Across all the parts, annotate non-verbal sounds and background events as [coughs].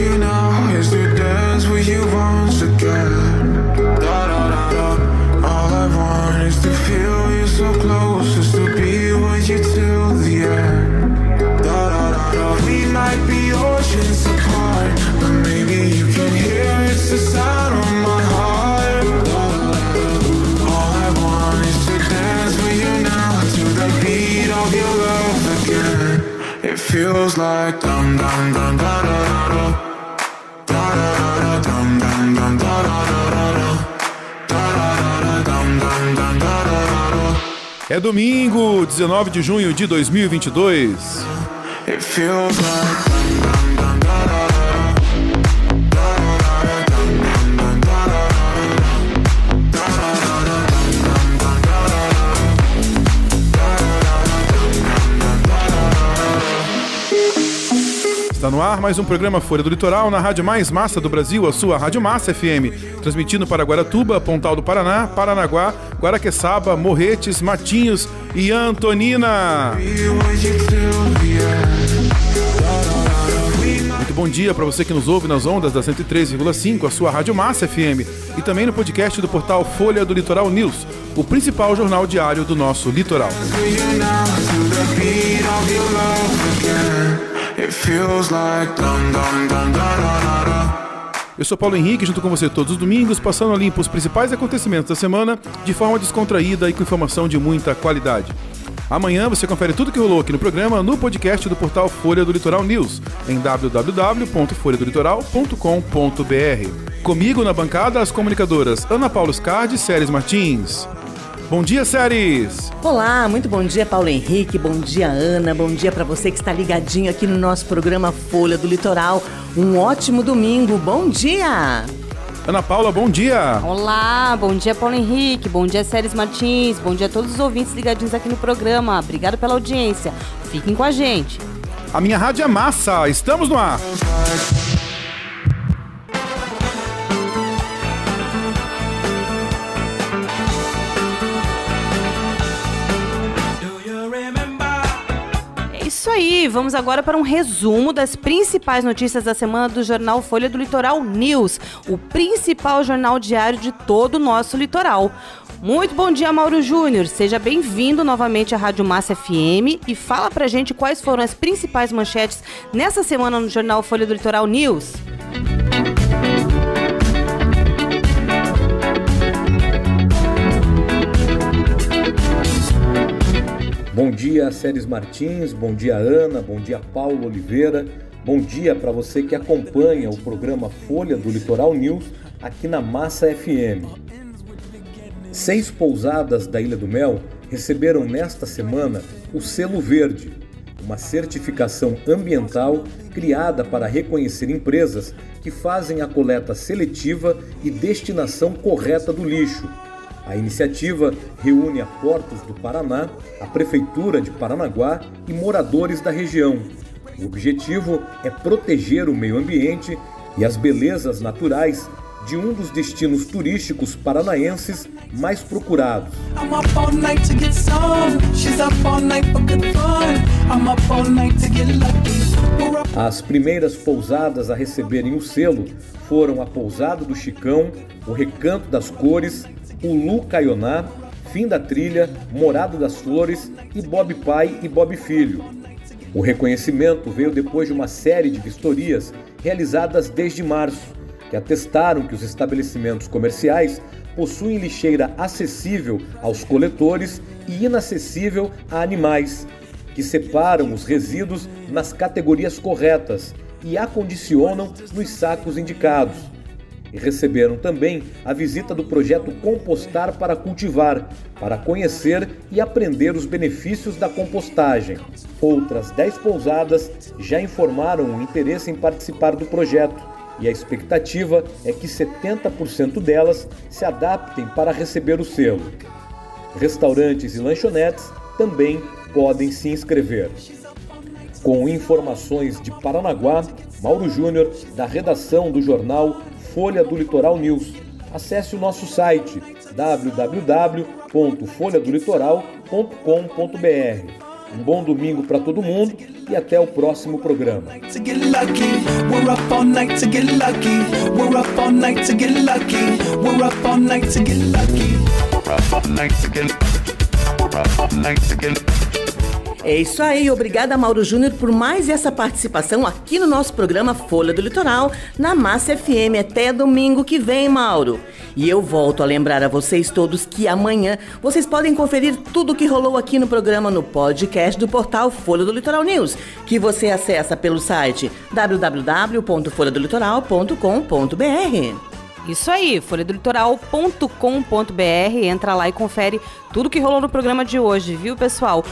you now is to dance with you once again. Da da da da. All I want is to feel you so close, just to be with you till the end. Da da da da. We might be oceans apart, but maybe you can hear it's the sound of my heart. Da da da. All I want is to dance with you now to the beat of your love again. It feels like dum dum dum da da. É domingo, 19 de junho de 2022. It feels like Está no ar mais um programa Folha do Litoral na Rádio Mais Massa do Brasil, a sua Rádio Massa FM, transmitindo para Guaratuba, Pontal do Paraná, Paranaguá, Guaraqueçaba, Morretes, Matinhos e Antonina. Muito bom dia para você que nos ouve nas ondas da 103,5, a sua Rádio Massa FM, e também no podcast do portal Folha do Litoral News, o principal jornal diário do nosso litoral. Eu sou Paulo Henrique, junto com você todos os domingos, passando a limpo os principais acontecimentos da semana de forma descontraída e com informação de muita qualidade. Amanhã você confere tudo que rolou aqui no programa no podcast do portal Folha do Litoral News, em www.folhadolitoral.com.br. Comigo na bancada as comunicadoras Ana Paula Scardi e Séries Martins. Bom dia, Séries! Olá, muito bom dia, Paulo Henrique, bom dia, Ana, bom dia para você que está ligadinho aqui no nosso programa Folha do Litoral. Um ótimo domingo, bom dia! Ana Paula, bom dia! Olá, bom dia Paulo Henrique, bom dia Séries Martins, bom dia a todos os ouvintes ligadinhos aqui no programa. Obrigado pela audiência. Fiquem com a gente. A minha rádio é massa, estamos no ar! Aí, vamos agora para um resumo das principais notícias da semana do jornal Folha do Litoral News, o principal jornal diário de todo o nosso litoral. Muito bom dia, Mauro Júnior. Seja bem-vindo novamente à Rádio Massa FM e fala pra gente quais foram as principais manchetes nessa semana no jornal Folha do Litoral News. Bom dia, Séries Martins, bom dia, Ana, bom dia, Paulo Oliveira, bom dia para você que acompanha o programa Folha do Litoral News aqui na Massa FM. Seis pousadas da Ilha do Mel receberam nesta semana o Selo Verde, uma certificação ambiental criada para reconhecer empresas que fazem a coleta seletiva e destinação correta do lixo. A iniciativa reúne a Portos do Paraná, a Prefeitura de Paranaguá e moradores da região. O objetivo é proteger o meio ambiente e as belezas naturais de um dos destinos turísticos paranaenses mais procurados. As primeiras pousadas a receberem o selo foram a Pousada do Chicão, o Recanto das Cores, o Lu Caioná, Fim da Trilha, Morado das Flores e Bob Pai e Bob Filho. O reconhecimento veio depois de uma série de vistorias realizadas desde março, que atestaram que os estabelecimentos comerciais possuem lixeira acessível aos coletores e inacessível a animais, que separam os resíduos nas categorias corretas e acondicionam nos sacos indicados. E receberam também a visita do projeto Compostar para Cultivar, para conhecer e aprender os benefícios da compostagem. Outras 10 pousadas já informaram o interesse em participar do projeto e a expectativa é que 70% delas se adaptem para receber o selo. Restaurantes e lanchonetes também podem se inscrever. Com informações de Paranaguá, Mauro Júnior, da redação do jornal Folha do Litoral News. Acesse o nosso site www.folhadolitoral.com.br. Um bom domingo para todo mundo e até o próximo programa. É isso aí, obrigada Mauro Júnior por mais essa participação aqui no nosso programa Folha do Litoral, na Massa FM. Até domingo que vem, Mauro. E eu volto a lembrar a vocês todos que amanhã vocês podem conferir tudo o que rolou aqui no programa no podcast do portal Folha do Litoral News, que você acessa pelo site www.folhadolitoral.com.br. Isso aí, folhadolitoral.com.br. Entra lá e confere tudo que rolou no programa de hoje, viu, pessoal?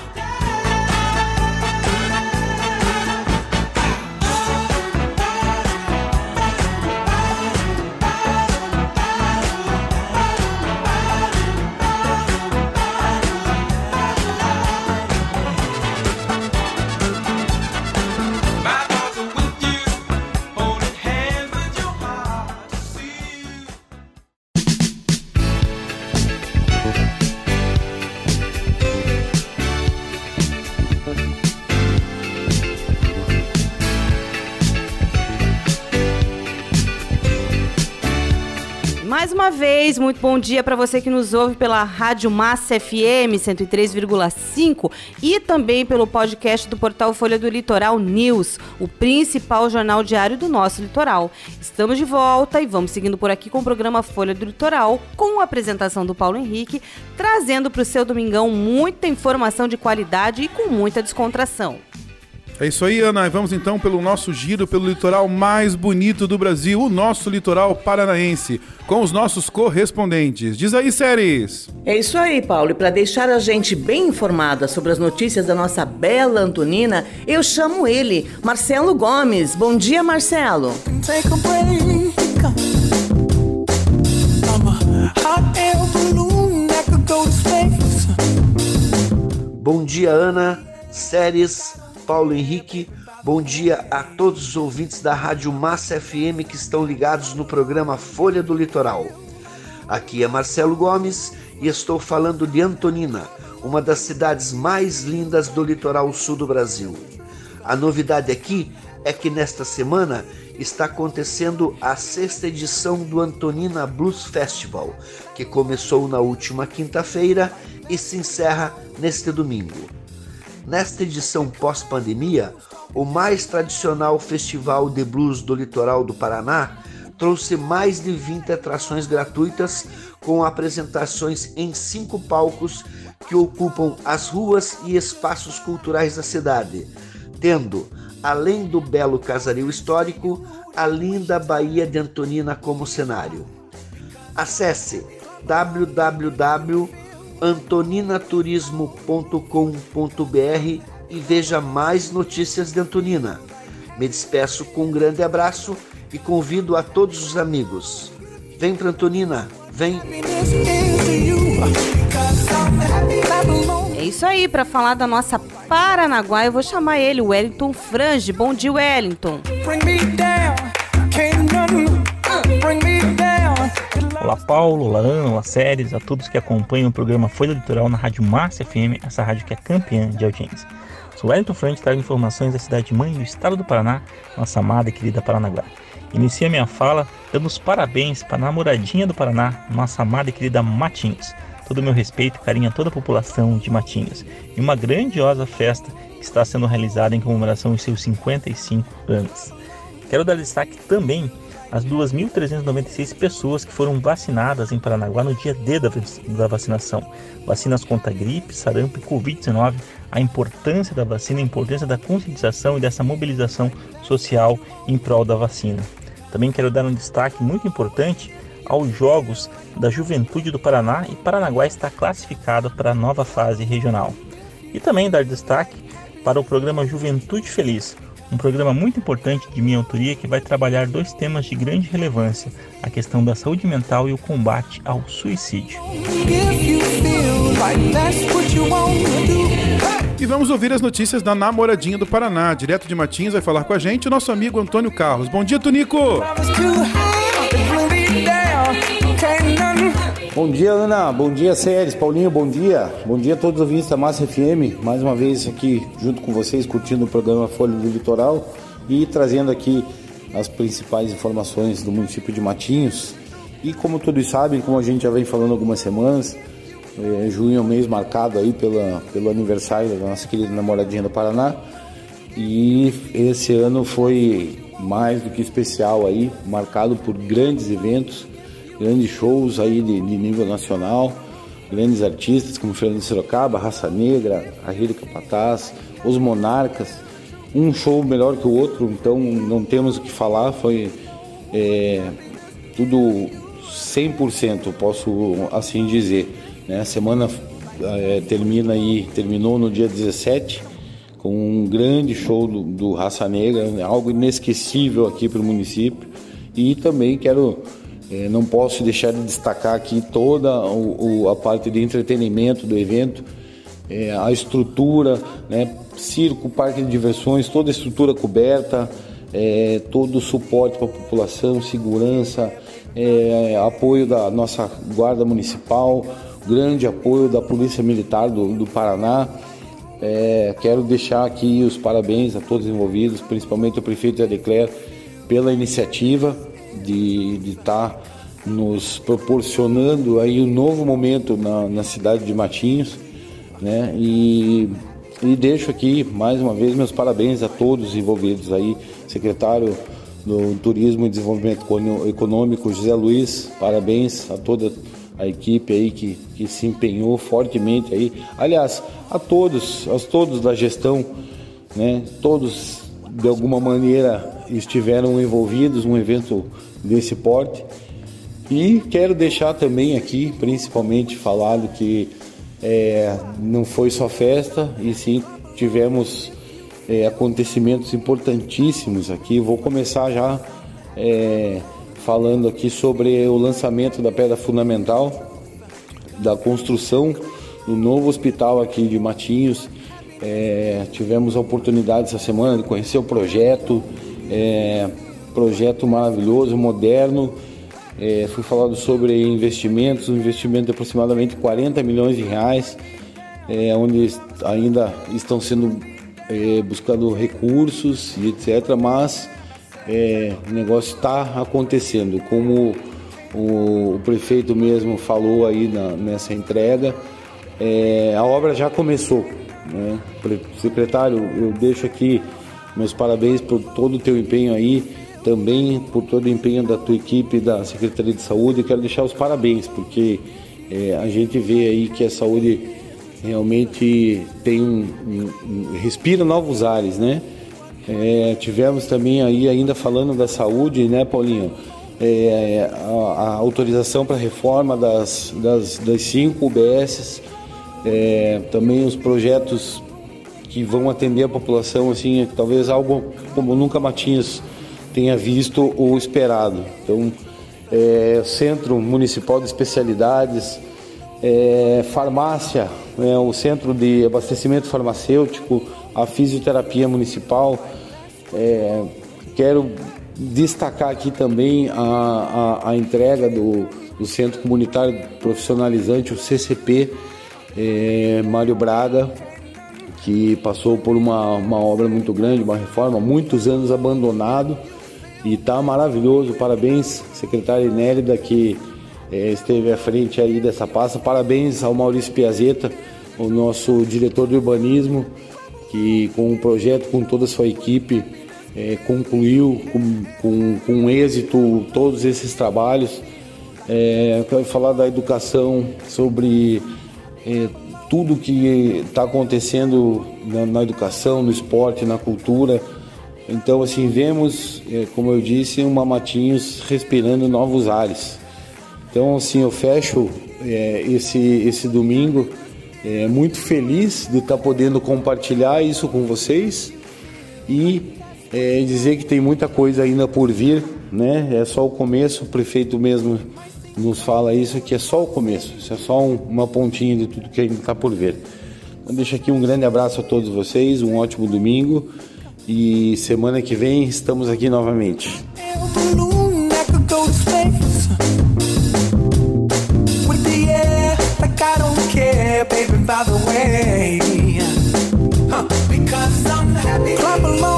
Muito bom dia para você que nos ouve pela Rádio Massa FM 103,5 e também pelo podcast do portal Folha do Litoral News, o principal jornal diário do nosso litoral. Estamos de volta e vamos seguindo por aqui com o programa Folha do Litoral, com a apresentação do Paulo Henrique, trazendo para o seu domingão muita informação de qualidade e com muita descontração. É isso aí, Ana. E Vamos então pelo nosso giro pelo litoral mais bonito do Brasil, o nosso litoral paranaense, com os nossos correspondentes. Diz aí, séries! É isso aí, Paulo. E para deixar a gente bem informada sobre as notícias da nossa bela Antonina, eu chamo ele, Marcelo Gomes. Bom dia, Marcelo. Take a break. I'm a hot air balloon that could go to space. Bom dia, Ana, Séries, Paulo Henrique. Bom dia a todos os ouvintes da Rádio Massa FM que estão ligados no programa Folha do Litoral. Aqui é Marcelo Gomes e estou falando de Antonina, uma das cidades mais lindas do litoral sul do Brasil. A novidade aqui é que nesta semana está acontecendo a sexta edição do Antonina Blues Festival, que começou na última quinta-feira e se encerra neste domingo. Nesta edição pós-pandemia, o mais tradicional festival de blues do litoral do Paraná trouxe mais de 20 atrações gratuitas com apresentações em cinco palcos que ocupam as ruas e espaços culturais da cidade, tendo, além do belo casario histórico, a linda Baía de Antonina como cenário. Acesse www.antoninaturismo.com.br e veja mais notícias de Antonina. Me despeço com um grande abraço e convido a todos os amigos. Vem para Antonina, vem! É isso aí, para falar da nossa Paranaguá, eu vou chamar ele, o Wellington Frange. Bom dia, Wellington. Bring me down. Can't nothing uh, bring me down. Olá Paulo, olá Ana, olá Séries, a todos que acompanham o programa Folha Litoral na Rádio Márcia FM, essa rádio que é campeã de audiência. Sou Wellington Frante, trago informações da cidade mãe do estado do Paraná, nossa amada e querida Paranaguá. Inicia minha fala dando os parabéns para a namoradinha do Paraná, nossa amada e querida Matinhos. Todo o meu respeito e carinho a toda a população de Matinhos. E uma grandiosa festa que está sendo realizada em comemoração aos seus 55 anos. Quero dar destaque também às 2.396 pessoas que foram vacinadas em Paranaguá no dia D da vacinação. Vacinas contra gripe, sarampo e Covid-19, a importância da vacina, a importância da conscientização e dessa mobilização social em prol da vacina. Também quero dar um destaque muito importante aos Jogos da Juventude do Paraná e Paranaguá está classificado para a nova fase regional. E também dar destaque para o programa Juventude Feliz, um programa muito importante de minha autoria que vai trabalhar dois temas de grande relevância: a questão da saúde mental e o combate ao suicídio. E vamos ouvir as notícias da namoradinha do Paraná. Direto de Matins vai falar com a gente o nosso amigo Antônio Carlos. Bom dia, Tonico! Bom dia, Ana. Bom dia, Séries. Paulinho, bom dia. Bom dia a todos os ouvintes da Massa FM. Mais uma vez aqui junto com vocês, curtindo o programa Folha do Litoral e trazendo aqui as principais informações do município de Matinhos. E como todos sabem, como a gente já vem falando algumas semanas, é, junho é um mês marcado aí pela, pelo aniversário da nossa querida namoradinha do Paraná. E esse ano foi mais do que especial aí, marcado por grandes eventos grandes shows aí de, de nível nacional, grandes artistas como Fernando Sorocaba, Raça Negra, Arredo Capataz, Os Monarcas, um show melhor que o outro, então não temos o que falar, foi é, tudo 100%, posso assim dizer. Né? A semana é, termina aí, terminou no dia 17, com um grande show do, do Raça Negra, algo inesquecível aqui para o município. E também quero não posso deixar de destacar aqui toda o, o, a parte de entretenimento do evento, é, a estrutura, né, circo, parque de diversões, toda a estrutura coberta, é, todo o suporte para a população, segurança, é, apoio da nossa guarda municipal, grande apoio da Polícia Militar do, do Paraná. É, quero deixar aqui os parabéns a todos os envolvidos, principalmente ao prefeito Adecler, pela iniciativa de estar tá nos proporcionando aí um novo momento na, na cidade de Matinhos, né? E, e deixo aqui mais uma vez meus parabéns a todos os envolvidos aí, secretário do Turismo e Desenvolvimento Econômico José Luiz, parabéns a toda a equipe aí que, que se empenhou fortemente aí. Aliás, a todos, a todos da gestão, né? Todos de alguma maneira estiveram envolvidos num evento desse porte. E quero deixar também aqui, principalmente, falado que é, não foi só festa, e sim tivemos é, acontecimentos importantíssimos aqui. Vou começar já é, falando aqui sobre o lançamento da pedra fundamental da construção do novo hospital aqui de Matinhos. É, tivemos a oportunidade essa semana de conhecer o projeto, é, projeto maravilhoso, moderno. É, foi falado sobre investimentos, um investimento de aproximadamente 40 milhões de reais, é, onde ainda estão sendo é, buscando recursos e etc. Mas é, o negócio está acontecendo, como o, o, prefeito mesmo falou aí na, nessa entrega, é, a obra já começou. Né? Secretário, eu deixo aqui meus parabéns por todo o teu empenho aí, também por todo o empenho da tua equipe da Secretaria de Saúde. Quero deixar os parabéns, porque é, a gente vê aí que a saúde realmente tem um, um, um respira novos ares, né? É, tivemos também aí ainda falando da saúde, né, Paulinho? É, a, a, autorização para reforma das, das, das cinco UBSs, é, também os projetos que vão atender a população, assim, talvez algo como nunca Matinhos tenha visto ou esperado. Então, é, Centro Municipal de Especialidades, é, farmácia, é, o Centro de Abastecimento Farmacêutico, a Fisioterapia Municipal. É, quero destacar aqui também a, a, a entrega do, do, Centro Comunitário Profissionalizante, o CCP, é, Mário Braga, que passou por uma, uma obra muito grande, uma reforma, muitos anos abandonado e está maravilhoso. Parabéns, secretária Inélida, que é, esteve à frente aí dessa pasta. Parabéns ao Maurício Piazeta, o nosso diretor de urbanismo, que com o projeto, com toda a sua equipe, é, concluiu com, com, com, êxito todos esses trabalhos. É, quero falar da educação, sobre tudo que está acontecendo na, na, educação, no esporte, na cultura. Então, assim, vemos, é, como eu disse, uma Matinhos respirando novos ares. Então, assim, eu fecho é, esse, esse domingo é, muito feliz de estar tá podendo compartilhar isso com vocês e é, dizer que tem muita coisa ainda por vir, né? É só o começo, o prefeito mesmo nos fala isso que é só o começo, isso é só um, uma pontinha de tudo que ainda está por ver. Então, deixo aqui um grande abraço a todos vocês, um ótimo domingo e semana que vem estamos aqui novamente. By the way, huh, because I'm happy. Clap along.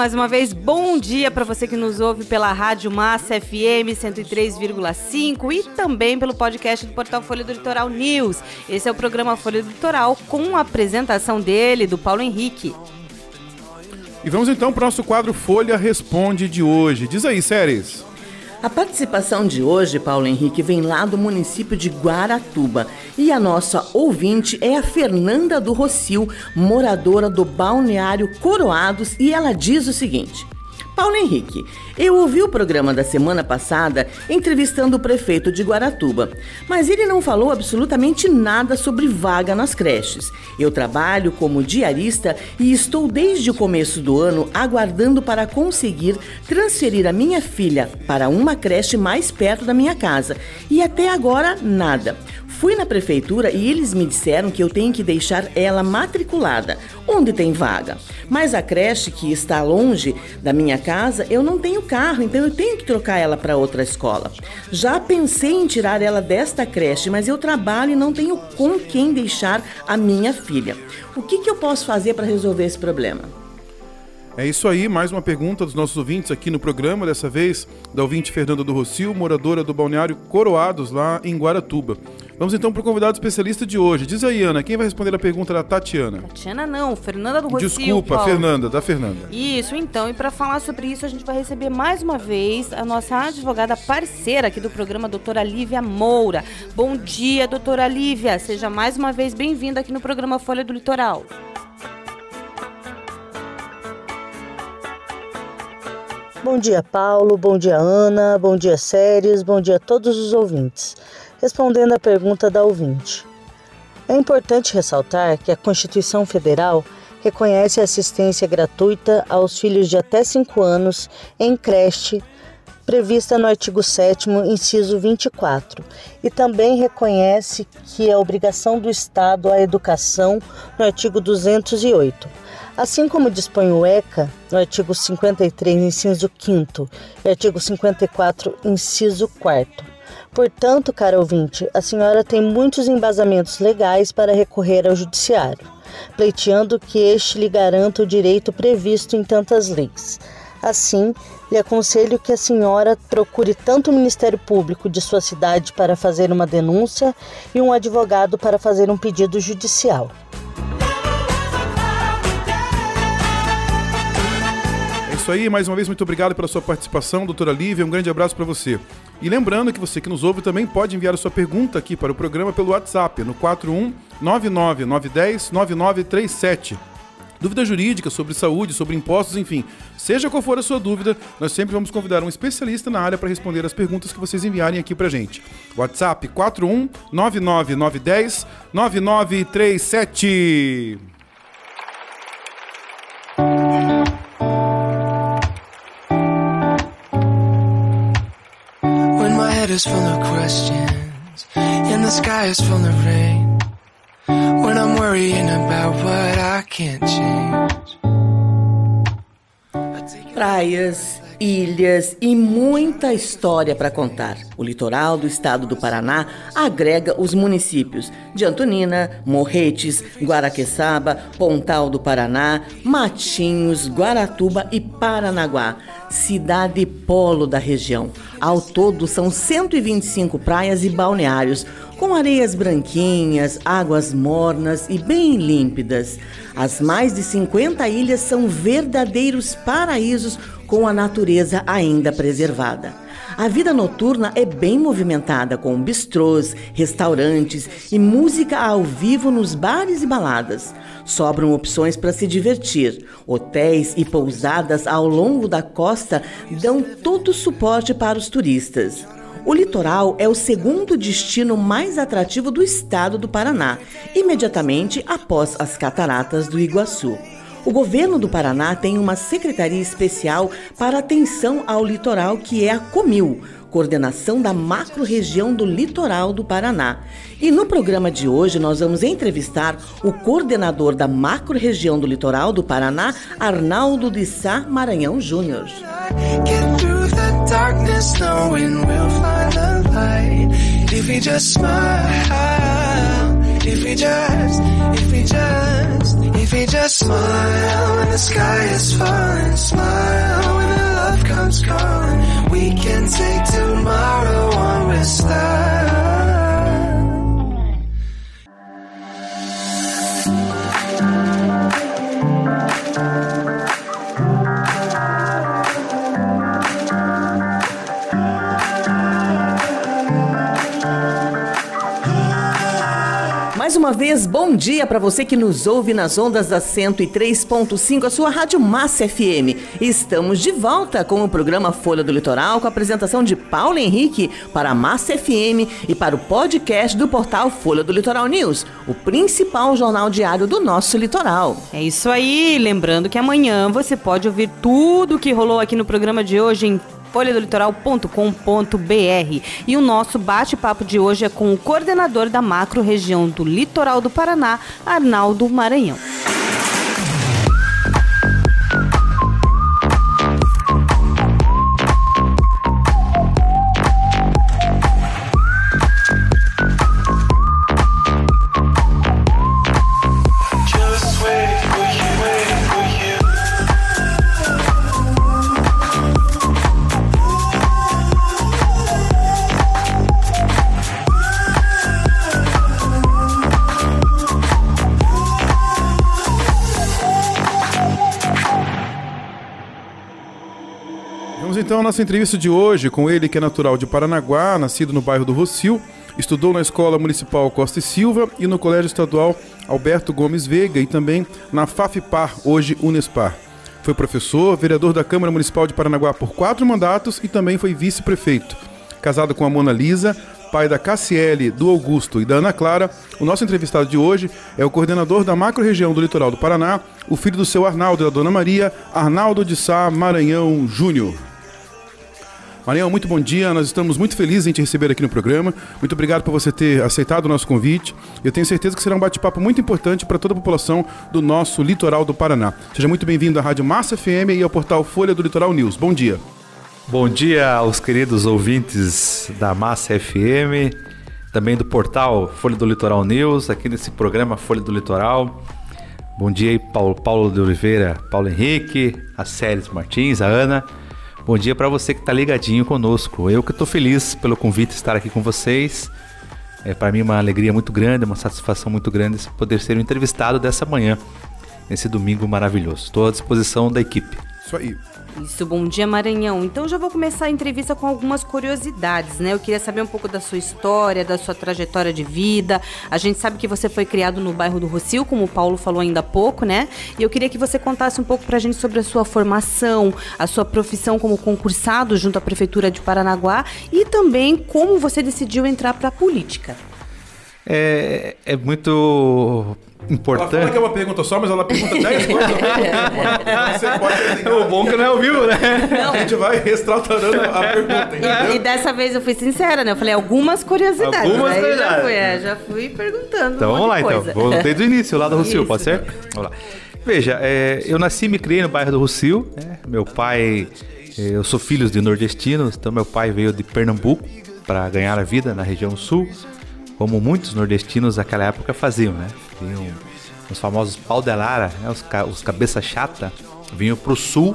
Mais uma vez, bom dia para você que nos ouve pela Rádio Massa FM 103,5 e também pelo podcast do portal Folha do Litoral News. Esse é o programa Folha do Litoral com a apresentação dele, do Paulo Henrique. E vamos então para o nosso quadro Folha Responde de hoje. Diz aí, séries. A participação de hoje, Paulo Henrique, vem lá do município de Guaratuba. E a nossa ouvinte é a Fernanda do Rocio, moradora do balneário Coroados, e ela diz o seguinte. Paulo Henrique, eu ouvi o programa da semana passada entrevistando o prefeito de Guaratuba, mas ele não falou absolutamente nada sobre vaga nas creches. Eu trabalho como diarista e estou desde o começo do ano aguardando para conseguir transferir a minha filha para uma creche mais perto da minha casa e até agora nada. Fui na prefeitura e eles me disseram que eu tenho que deixar ela matriculada, onde tem vaga. Mas a creche que está longe da minha casa, eu não tenho carro, então eu tenho que trocar ela para outra escola. Já pensei em tirar ela desta creche, mas eu trabalho e não tenho com quem deixar a minha filha. O que, que eu posso fazer para resolver esse problema? É isso aí, mais uma pergunta dos nossos ouvintes aqui no programa, dessa vez da ouvinte Fernanda do Rocio, moradora do balneário Coroados, lá em Guaratuba. Vamos então para o convidado especialista de hoje. Diz aí, Ana, quem vai responder a pergunta da Tatiana? Tatiana não, Fernanda do Rocio. Desculpa, Paulo. Fernanda, da Fernanda. Isso, então, e para falar sobre isso, a gente vai receber mais uma vez a nossa advogada parceira aqui do programa, doutora Lívia Moura. Bom dia, doutora Lívia. Seja mais uma vez bem-vinda aqui no programa Folha do Litoral. Bom dia, Paulo. Bom dia, Ana. Bom dia, Séries. Bom dia a todos os ouvintes. Respondendo à pergunta da ouvinte. É importante ressaltar que a Constituição Federal reconhece assistência gratuita aos filhos de até 5 anos em creche, prevista no artigo 7, inciso 24, e também reconhece que é obrigação do Estado a educação no artigo 208. Assim como dispõe o ECA, no artigo 53, inciso 5 e artigo 54, inciso 4. Portanto, cara ouvinte, a senhora tem muitos embasamentos legais para recorrer ao judiciário, pleiteando que este lhe garanta o direito previsto em tantas leis. Assim, lhe aconselho que a senhora procure tanto o Ministério Público de sua cidade para fazer uma denúncia e um advogado para fazer um pedido judicial. Isso aí, mais uma vez, muito obrigado pela sua participação, doutora Lívia. Um grande abraço para você. E lembrando que você que nos ouve também pode enviar a sua pergunta aqui para o programa pelo WhatsApp, no 41 99910 9937. Dúvida jurídica sobre saúde, sobre impostos, enfim. Seja qual for a sua dúvida, nós sempre vamos convidar um especialista na área para responder as perguntas que vocês enviarem aqui pra gente. WhatsApp 41 head is full of questions and the sky is full of rain. When I'm worrying about what I can't change. Praias, ilhas e muita história para contar. O litoral do estado do Paraná agrega os municípios de Antonina, Morretes, Guaraqueçaba, Pontal do Paraná, Matinhos, Guaratuba e Paranaguá, cidade polo da região. Ao todo são 125 praias e balneários, com areias branquinhas, águas mornas e bem límpidas. As mais de 50 ilhas são verdadeiros paraísos com a natureza ainda preservada. A vida noturna é bem movimentada, com bistrôs, restaurantes e música ao vivo nos bares e baladas. Sobram opções para se divertir. Hotéis e pousadas ao longo da costa dão todo o suporte para os turistas. O litoral é o segundo destino mais atrativo do estado do Paraná, imediatamente após as cataratas do Iguaçu. O governo do Paraná tem uma secretaria especial para atenção ao litoral, que é a Comil, coordenação da macro-região do litoral do Paraná. E no programa de hoje nós vamos entrevistar o coordenador da macro-região do litoral do Paraná, Arnaldo de Sá Maranhão Júnior. If if we just, smile when the sky is falling, smile when the love comes calling. We can take tomorrow on with style. Mais uma vez, bom dia para você que nos ouve nas ondas da 103.5, a sua Rádio Massa FM. Estamos de volta com o programa Folha do Litoral, com a apresentação de Paulo Henrique para a Massa FM e para o podcast do portal Folha do Litoral News, o principal jornal diário do nosso litoral. É isso aí, lembrando que amanhã você pode ouvir tudo o que rolou aqui no programa de hoje em folhadolitoral.com.br. E o nosso bate-papo de hoje é com o coordenador da macro região do litoral do Paraná, Arnaldo Maranhão. Então nossa entrevista de hoje com ele, que é natural de Paranaguá, nascido no bairro do Rocio, estudou na Escola Municipal Costa e Silva e no Colégio Estadual Alberto Gomes Veiga e também na FAFPAR, hoje Unespar. Foi professor, vereador da Câmara Municipal de Paranaguá por quatro mandatos e também foi vice-prefeito. Casado com a Mona Lisa, pai da Cassiele, do Augusto e da Ana Clara, o nosso entrevistado de hoje é o coordenador da macro-região do litoral do Paraná, o filho do seu Arnaldo e da Dona Maria, Arnaldo de Sá Maranhão Júnior. Maranhão, muito bom dia. Nós estamos muito felizes em te receber aqui no programa. Muito obrigado por você ter aceitado o nosso convite. Eu tenho certeza que será um bate-papo muito importante para toda a população do nosso litoral do Paraná. Seja muito bem-vindo à Rádio Massa FM e ao portal Folha do Litoral News. Bom dia. Bom dia aos queridos ouvintes da Massa FM, também do portal Folha do Litoral News, aqui nesse programa Folha do Litoral. Bom dia aí, Paulo, Paulo de Oliveira, Paulo Henrique, a Célis Martins, a Ana. Bom dia para você que está ligadinho conosco. Eu que estou feliz pelo convite de estar aqui com vocês. É para mim uma alegria muito grande, uma satisfação muito grande poder ser o entrevistado dessa manhã, nesse domingo maravilhoso. Estou à disposição da equipe. Isso aí. Isso, bom dia Maranhão. Então já vou começar a entrevista com algumas curiosidades, né? Eu queria saber um pouco da sua história, da sua trajetória de vida. A gente sabe que você foi criado no bairro do Rocio, como o Paulo falou ainda há pouco, né? E eu queria que você contasse um pouco pra gente sobre a sua formação, a sua profissão como concursado junto à prefeitura de Paranaguá e também como você decidiu entrar pra política. É, é muito Ela importante. fala que é uma pergunta só, mas ela pergunta 10 coisas ao mesmo tempo. O bom que não é ao vivo, né? A gente vai reestraturando a pergunta, E entendeu? dessa vez eu fui sincera, né? Eu falei algumas curiosidades. Algumas já curiosidades. fui, é, já fui perguntando. Então um vamos monte lá, então. coisa. Vou desde o início, lá do [laughs] Rocio, pode ser? Vamos lá. Veja, é, eu nasci e me criei no bairro do Rocio. né? Meu pai, é, eu sou filho de nordestinos, então meu pai veio de Pernambuco para ganhar a vida na região sul, como muitos nordestinos naquela época faziam, né? Vinham os famosos pau de lara, né? os, ca os cabeça chata, vinham para o sul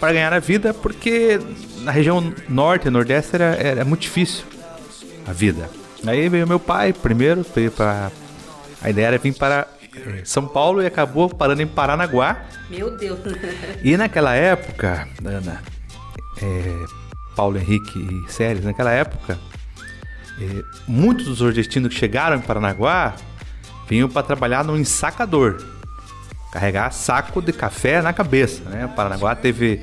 para ganhar a vida, porque na região norte e nordeste era, era muito difícil a vida. Aí veio meu pai primeiro, veio para a ideia era vir para São Paulo e acabou parando em Paranaguá. Meu Deus. [laughs] E naquela época, Ana, é, Paulo Henrique e Séries, naquela época, é, muitos dos nordestinos que chegaram em Paranaguá vinham para trabalhar no ensacador, carregar saco de café na cabeça. Né? Paranaguá teve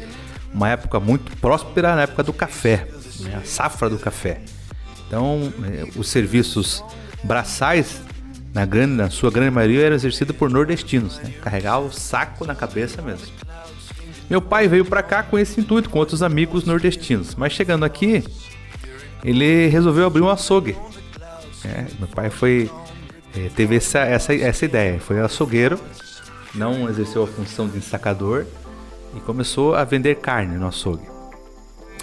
uma época muito próspera na época do café, né? a safra do café. Então, é, os serviços braçais, na, grande, na sua grande maioria, eram exercidos por nordestinos, né? carregar o saco na cabeça mesmo. Meu pai veio para cá com esse intuito, com outros amigos nordestinos. Mas chegando aqui, ele resolveu abrir um açougue. É, meu pai foi é, teve essa, essa, essa ideia. Foi açougueiro, não exerceu a função de ensacador e começou a vender carne no açougue.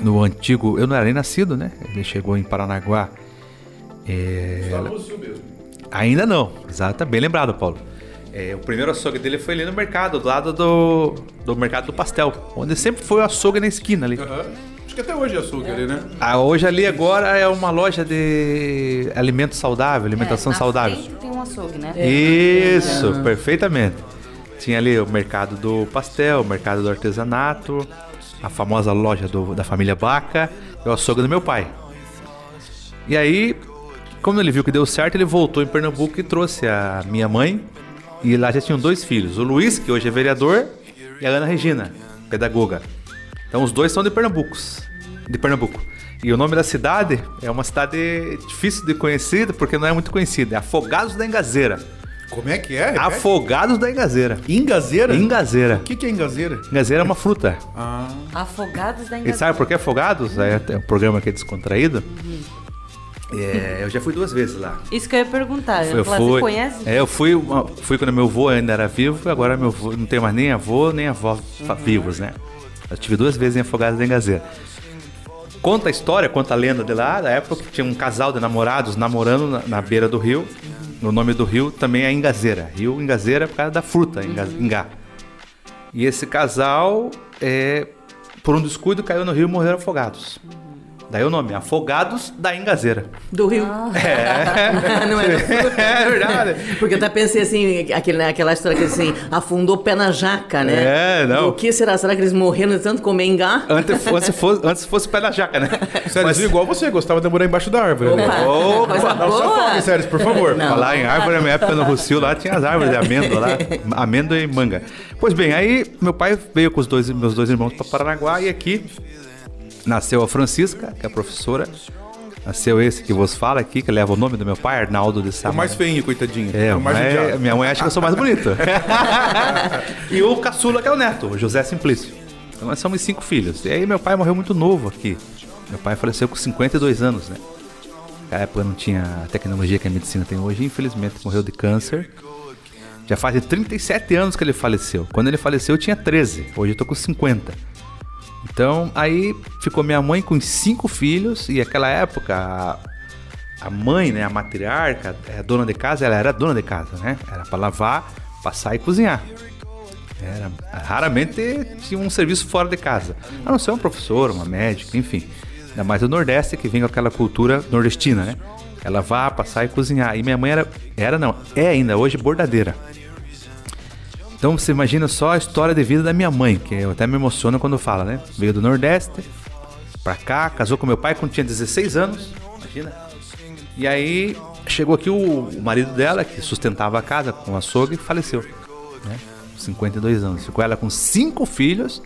No antigo, eu não era nem nascido, né? Ele chegou em Paranaguá. É, ainda não, exato, bem lembrado, Paulo. É, o primeiro açougue dele foi ali no mercado, do lado do, do mercado do pastel, onde sempre foi o açougue na esquina ali. Acho que até hoje é açougue ali, né? Ah, hoje ali agora é uma loja de alimento saudável, alimentação É, na saudável. tem um açougue, né? Isso, perfeitamente. Tinha ali o mercado do pastel, o mercado do artesanato, a famosa loja do- da família Baca e o açougue do meu pai. E aí, como ele viu que deu certo, ele voltou em Pernambuco e trouxe a minha mãe. E lá já tinham dois filhos, o Luiz, que hoje é vereador, e a Ana Regina, pedagoga. Então os dois são de Pernambuco. De Pernambuco. E o nome da cidade é uma cidade difícil de conhecer, porque não é muito conhecida. É Afogados da Engazeira. Como é que é? Repete. Afogados da Engazeira. Engazeira? Engazeira. O que, que é engazeira? Engazeira é uma fruta. Ah. Afogados da E Engazeira. sabe por que Afogados? É um programa que é descontraído. É, eu já fui duas vezes lá. Isso que eu ia perguntar. Eu Você fui, conhece? é, eu fui, uma- fui quando meu avô ainda era vivo, agora meu avô não tem mais nem avô nem avó fa- vivos, né? Eu tive duas vezes em Afogados da Engazeira. Conta a história, conta a lenda de lá, da época que tinha um casal de namorados namorando na, na beira do rio. O nome do rio também é Engazeira. Rio Engazeira por causa da fruta, engá. E esse casal, é, por um descuido, caiu no rio e morreram afogados. Daí o nome, Afogados da Engazeira. Do Rio. É. [laughs] Não é? [laughs] É verdade. Porque eu até pensei assim, aquele, né, aquela história que assim, afundou o pé na jaca, né? É, não. O que será? Será que eles morreram de tanto comer engá? Antes, antes, fosse, antes fosse pé na jaca, né? Sério, igual você, gostava de morar embaixo da árvore. né? Opa, Opa, coisa Não se boa. afogue, Sério, por favor. Não. Falar em árvore, na minha época no Rocio, lá tinha as árvores de amêndoa lá, amêndoa e manga. Pois bem, aí meu pai veio com os dois, meus dois irmãos para Paranaguá e aqui nasceu a Francisca, que é a professora. Nasceu esse que vos fala aqui, que leva o nome do meu pai, Arnaldo de O Sá. mais feinho, coitadinho. É, o mais mas minha mãe acha que eu sou mais bonito. [laughs] e o caçula, que é o neto, o José Simplício. Então nós somos cinco filhos. E aí meu pai morreu muito novo aqui. Meu pai faleceu com 52 anos, né? Na época não tinha a tecnologia que a medicina tem hoje. Infelizmente morreu de câncer. Já faz 37 anos que ele faleceu. Quando ele faleceu eu tinha 13. Hoje eu tô com 50. Então aí ficou minha mãe com cinco filhos. E aquela época a, a mãe, né, a matriarca, a dona de casa, ela era dona de casa, né? Era para lavar, passar e cozinhar. Era, raramente tinha um serviço fora de casa. A não ser uma professora, uma médica, enfim. Ainda mais do Nordeste, que vem com aquela cultura nordestina, né? Ela vá passar e cozinhar. E minha mãe era, era não, é ainda hoje bordadeira. Então você imagina só a história de vida da minha mãe, que eu até me emociono quando fala, né? Veio do Nordeste, pra cá, casou com meu pai quando tinha 16 anos, imagina. E aí chegou aqui o, o marido dela, que sustentava a casa com açougue, faleceu, né? 52 anos. Ficou ela com cinco filhos,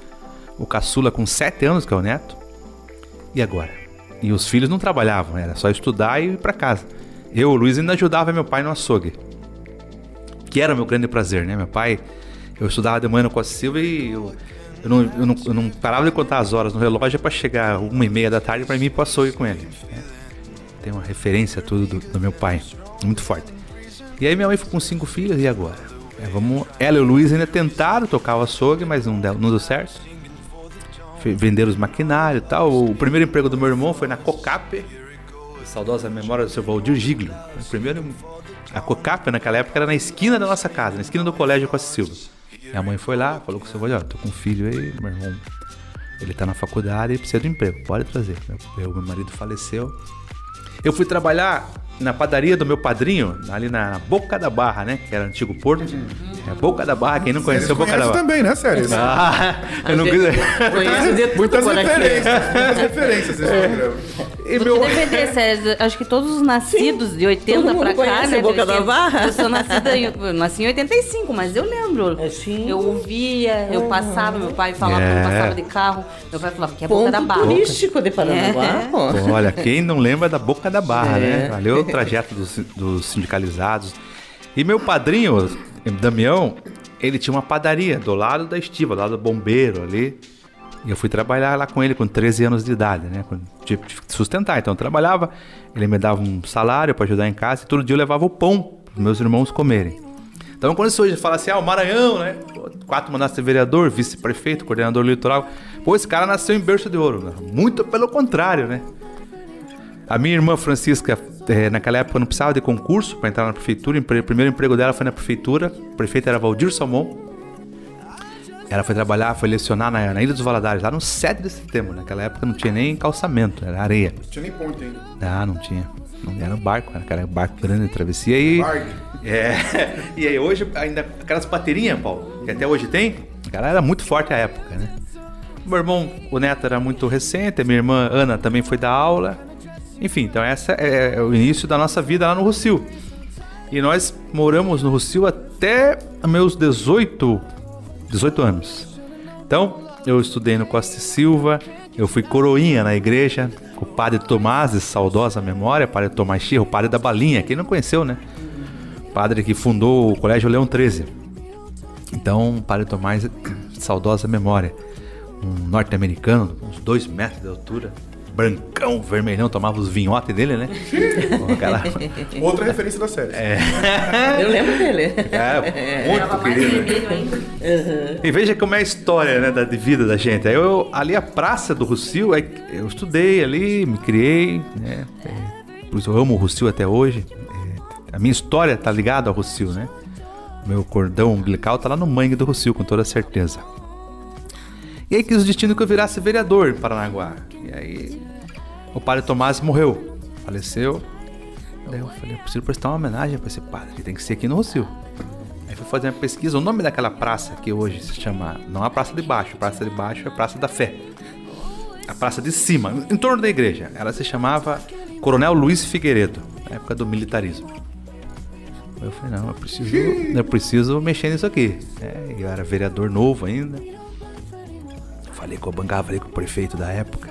o caçula com 7 anos, que é o neto. E agora? E os filhos não trabalhavam, era só estudar e ir pra casa. Eu, o Luiz, ainda ajudava meu pai no açougue. Que era o meu grande prazer, né? Meu pai, eu estudava de manhã no Costa Silva e eu, eu, não, eu, não, eu não parava de contar as horas no relógio para chegar uma e meia da tarde para mim ir pro açougue com ele. né? Tem uma referência tudo do, do meu pai, muito forte. E aí minha mãe ficou com cinco filhos, e agora? É, vamos, ela e o Luiz ainda tentaram tocar o açougue, mas não deu, não deu certo. Venderam os maquinários e tal. O primeiro emprego do meu irmão foi na Cocap, saudosa memória do seu Valdir Giglio. O primeiro, a Cocap naquela época era na esquina da nossa casa, na esquina do colégio Costa Silva. Minha mãe foi lá, falou com o seu ó, tô com um filho aí, meu irmão, ele tá na faculdade e precisa de um emprego, pode trazer. Meu, meu marido faleceu. Eu fui trabalhar na padaria do meu padrinho, ali na Boca da Barra, né? Que era o antigo Porto. É Boca da Barra, quem não conheceu Boca da Barra. também, né, Séries? [laughs] Ah, eu não quis. Conhece de tudo Muitas por aqui. referências, muitas referências esse É. programa. E Vou meu... te defender, Sérgio. Acho que todos os nascidos de 80 Todo mundo pra cá, conhece né? Boca da Barra? Eu sou nascida em, eu nasci em 85, mas eu lembro. É, sim. Eu ouvia, eu passava, meu pai falava É. que eu passava de carro. Meu pai falava que é Boca da Ponto Barra. turístico de Paranaguá. É. Pô, Olha, quem não lembra da Boca da Barra, É. né? Valeu o trajeto dos, dos sindicalizados. E meu padrinho, Damião, ele tinha uma padaria do lado da estiva, do lado do bombeiro ali. E eu fui trabalhar lá com ele com 13 anos de idade, né? Tive que sustentar. Então eu trabalhava, ele me dava um salário para ajudar em casa e todo dia eu levava o pão para meus irmãos comerem. Então quando isso hoje fala assim, ah, o Maranhão, né? Quatro mandatos de vereador, vice-prefeito, coordenador litoral. Pô, esse cara nasceu em berço de ouro. né? Muito pelo contrário, né? A minha irmã Francisca, eh, naquela época, não precisava de concurso para entrar na prefeitura. O primeiro emprego dela foi na prefeitura. O prefeito era Valdir Salmão. Ela foi trabalhar, foi lecionar na, na Ilha dos Valadares, lá no 7 de setembro. Naquela época não tinha nem calçamento, era areia. Não tinha nem ponte ainda. Ah, não tinha. Não era um barco, era aquele barco grande de travessia. E, Barco. é, [laughs] e aí hoje, ainda aquelas pateirinhas, Paulo, que até hoje tem, cara, era muito forte a época, né? Meu irmão, o neto era muito recente, a minha irmã Ana também foi dar aula. Enfim, então essa é, é o início da nossa vida lá no Rocio. E nós moramos no Rocio até meus 18, 18 anos. Então, eu estudei no Costa e Silva, eu fui coroinha na igreja, com o padre Tomás, de saudosa memória, padre Tomás Xirra, o padre da balinha, quem não conheceu, né? Padre que fundou o Colégio Leão 13. Então, padre Tomás, de saudosa memória. Um norte-americano, uns dois metros de altura, brancão, vermelhão, tomava os vinhotes dele, né? [laughs] Aquela- Outra referência da série. É. [laughs] Eu lembro dele. É, muito querido. né? E veja como é a história né, da, de vida da gente. Eu, ali a Praça do Rocio, aí eu estudei ali, me criei, né? É, por isso eu amo o Rocio até hoje. É, a minha história tá ligada ao Rocio, né? Meu cordão umbilical tá lá no mangue do Rocio, com toda certeza. E aí quis o destino que eu virasse vereador em Paranaguá. E aí o padre Tomás morreu, faleceu. Daí eu falei, eu preciso prestar uma homenagem para esse padre, tem que ser aqui no Rocio. Aí fui fazer uma pesquisa, o nome daquela praça que hoje se chama, não a Praça de Baixo, a Praça de Baixo é a Praça da Fé. A Praça de Cima, em torno da igreja, ela se chamava Coronel Luiz Figueiredo, na época do militarismo. Eu falei, não, eu preciso, eu preciso mexer nisso aqui. É, eu era vereador novo ainda. Falei com o bancada, falei com o prefeito da época.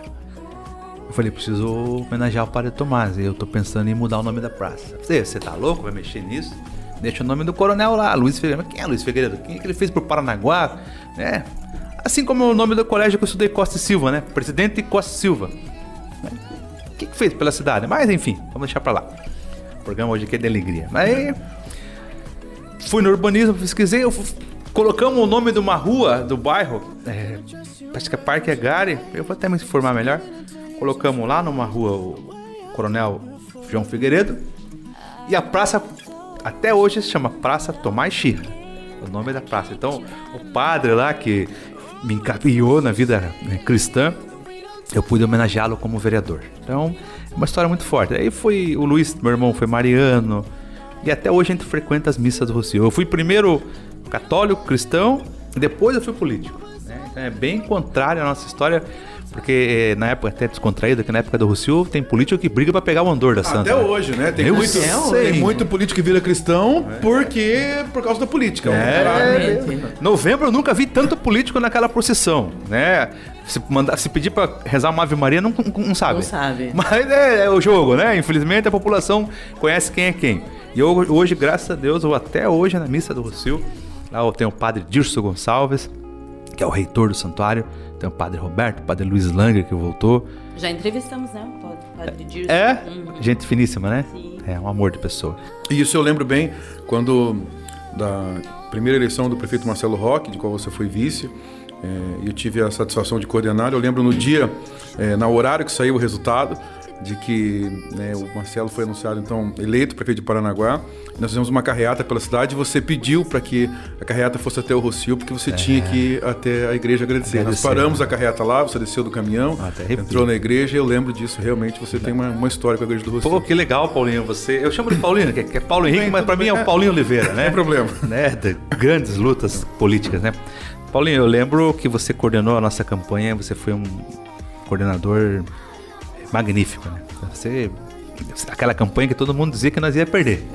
Eu falei, preciso homenagear o Padre Tomás. E eu tô pensando em mudar o nome da praça. Você, você tá louco? Vai mexer nisso? Deixa o nome do coronel lá, Luiz Figueiredo. Mas Quem é Luiz Figueiredo? Quem é que ele fez pro Paranaguá? É. Assim como o nome do colégio que eu estudei Costa e Silva, né? Presidente Costa e Silva. O que, que fez pela cidade? Mas enfim, vamos deixar pra lá. O programa hoje aqui é de alegria. Aí fui no urbanismo, pesquisei, eu fu- colocamos o nome de uma rua do bairro, é, acho que é Parque Agari, eu vou até me informar melhor. Colocamos lá numa rua o Coronel João Figueiredo e a praça até hoje se chama Praça Tomás Xirra, o nome da praça. Então, o padre lá que me encaminhou na vida né, cristã, eu pude homenageá-lo como vereador. Então, é uma história muito forte. Aí foi o Luiz, meu irmão, foi Mariano, e até hoje a gente frequenta as missas do Rocio. Eu fui primeiro católico, cristão, e depois eu fui político. né? Então é bem contrário à nossa história, porque eh, na época até descontraída, que na época do Rocio tem político que briga pra pegar o andor da Santa. Até hoje, né? Tem muito, sei. tem muito político que vira cristão porque por causa da política. É, novembro eu nunca vi tanto político naquela procissão, né? Se, mandar, se pedir pra rezar uma Ave Maria, não, não, não sabe. Não sabe. Mas é, é o jogo, né? Infelizmente a população conhece quem é quem. E eu, hoje, graças a Deus, ou até hoje na missa do Rocio, lá tenho o padre Dirso Gonçalves, que é o reitor do santuário, tem o padre Roberto, o padre Luiz Langer, que voltou. Já entrevistamos, né? O padre Dirce. É, Uhum. gente finíssima, né? Sim. É um amor de pessoa. E isso eu lembro bem quando da primeira eleição do prefeito Marcelo Roque, de qual você foi vice, é, eu tive a satisfação de coordenar. Eu lembro no dia, é, na horário que saiu o resultado, de que né, o Marcelo foi anunciado então eleito prefeito de Paranaguá. Nós fizemos uma carreata pela cidade. e Você pediu para que a carreata fosse até o Rocio, porque você tinha que ir até a igreja agradecer. Nós Agradecer, paramos né? a carreata lá, você desceu do caminhão, arrepio. entrou na igreja. Eu lembro disso. Realmente, você tem uma, uma história com a igreja do Rocio. Pô, que legal, Paulinho. Você, eu chamo de Paulinho, que é, é Paulo Henrique, Bem, mas pra mim é o Paulinho Oliveira, né? [laughs] Sem problema. Né? De grandes lutas políticas, né? Paulinho, eu lembro que você coordenou a nossa campanha, você foi um coordenador magnífico, né? Você, aquela campanha que todo mundo dizia que nós ia perder.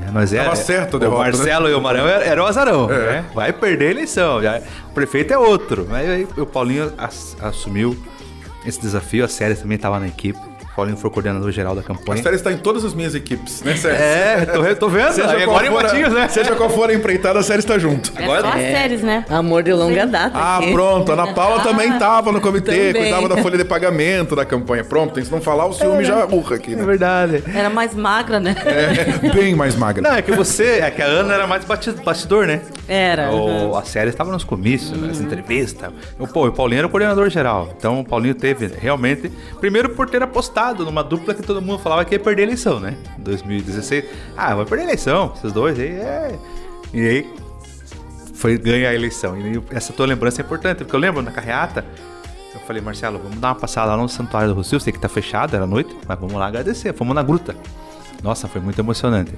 Né? Nós Tava certo a derrota, O Marcelo e o Marão era, era o azarão, É. né? Vai perder a eleição. Já, o prefeito é outro. Mas aí o Paulinho ass- assumiu esse desafio, a Séries também estava na equipe. O Paulinho foi coordenador geral da A campanha. série está em todas as minhas equipes, né, Sérgio? É, tô, tô vendo. Seja Aí agora for Matinhos, a, né? seja qual for a empreitada, a série está junto. É só as séries, né? Amor de longa data. Ah, aqui. pronto. A Ana Paula também estava no comitê, Também. cuidava da folha de pagamento da campanha. Pronto, se não falar, o ciúme já urra aqui, É né? verdade. Era mais magra, né? É, bem mais magra. Não, é que você, é que a Ana era mais bastidor, né? Era. O, a série estava nos comícios, nas entrevistas. O, pô, o Paulinho era o coordenador geral. Então o Paulinho teve realmente. Primeiro por ter apostado numa dupla que todo mundo falava que ia perder a eleição, né? 2016. Ah, vai perder a eleição, esses dois aí. É. E aí foi ganhar a eleição. E essa tua lembrança é importante, porque eu lembro na carreata. Eu falei, Marcelo, vamos dar uma passada lá no Santuário do Rocio. Sei que tá fechado, era noite, mas vamos lá agradecer. Fomos na gruta. Nossa, foi muito emocionante.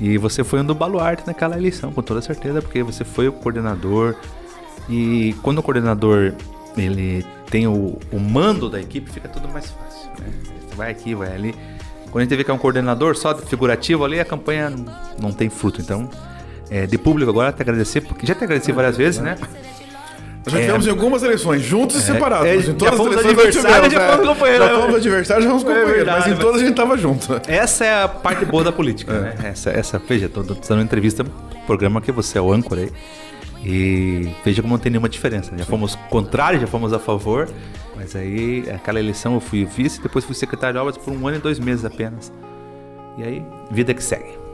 E você foi um do baluarte naquela eleição, com toda certeza, porque você foi o coordenador. E quando o coordenador ele tem o, o mando da equipe, fica tudo mais fácil. Né? Você vai aqui, vai ali. Quando a gente vê que é um coordenador só figurativo ali, a campanha não, tem fruto. Então, é, de público agora, te agradecer, porque já te agradeci várias vezes, né? Já tivemos em algumas eleições, juntos e separados. é, em já todas as fomos eleições tivemos, já né? fomos companheiros, Já né? fomos adversários, já fomos É companheiros. mas em todas a gente tava junto. Essa é a parte boa da política, né? Essa, essa, veja, tô, dando entrevista programa que você é o âncora aí. E veja como não tem nenhuma diferença. Já fomos contrários, já fomos a favor. Mas aí, aquela eleição eu fui vice, depois fui secretário de obras por um ano e dois meses apenas. E aí, vida que segue.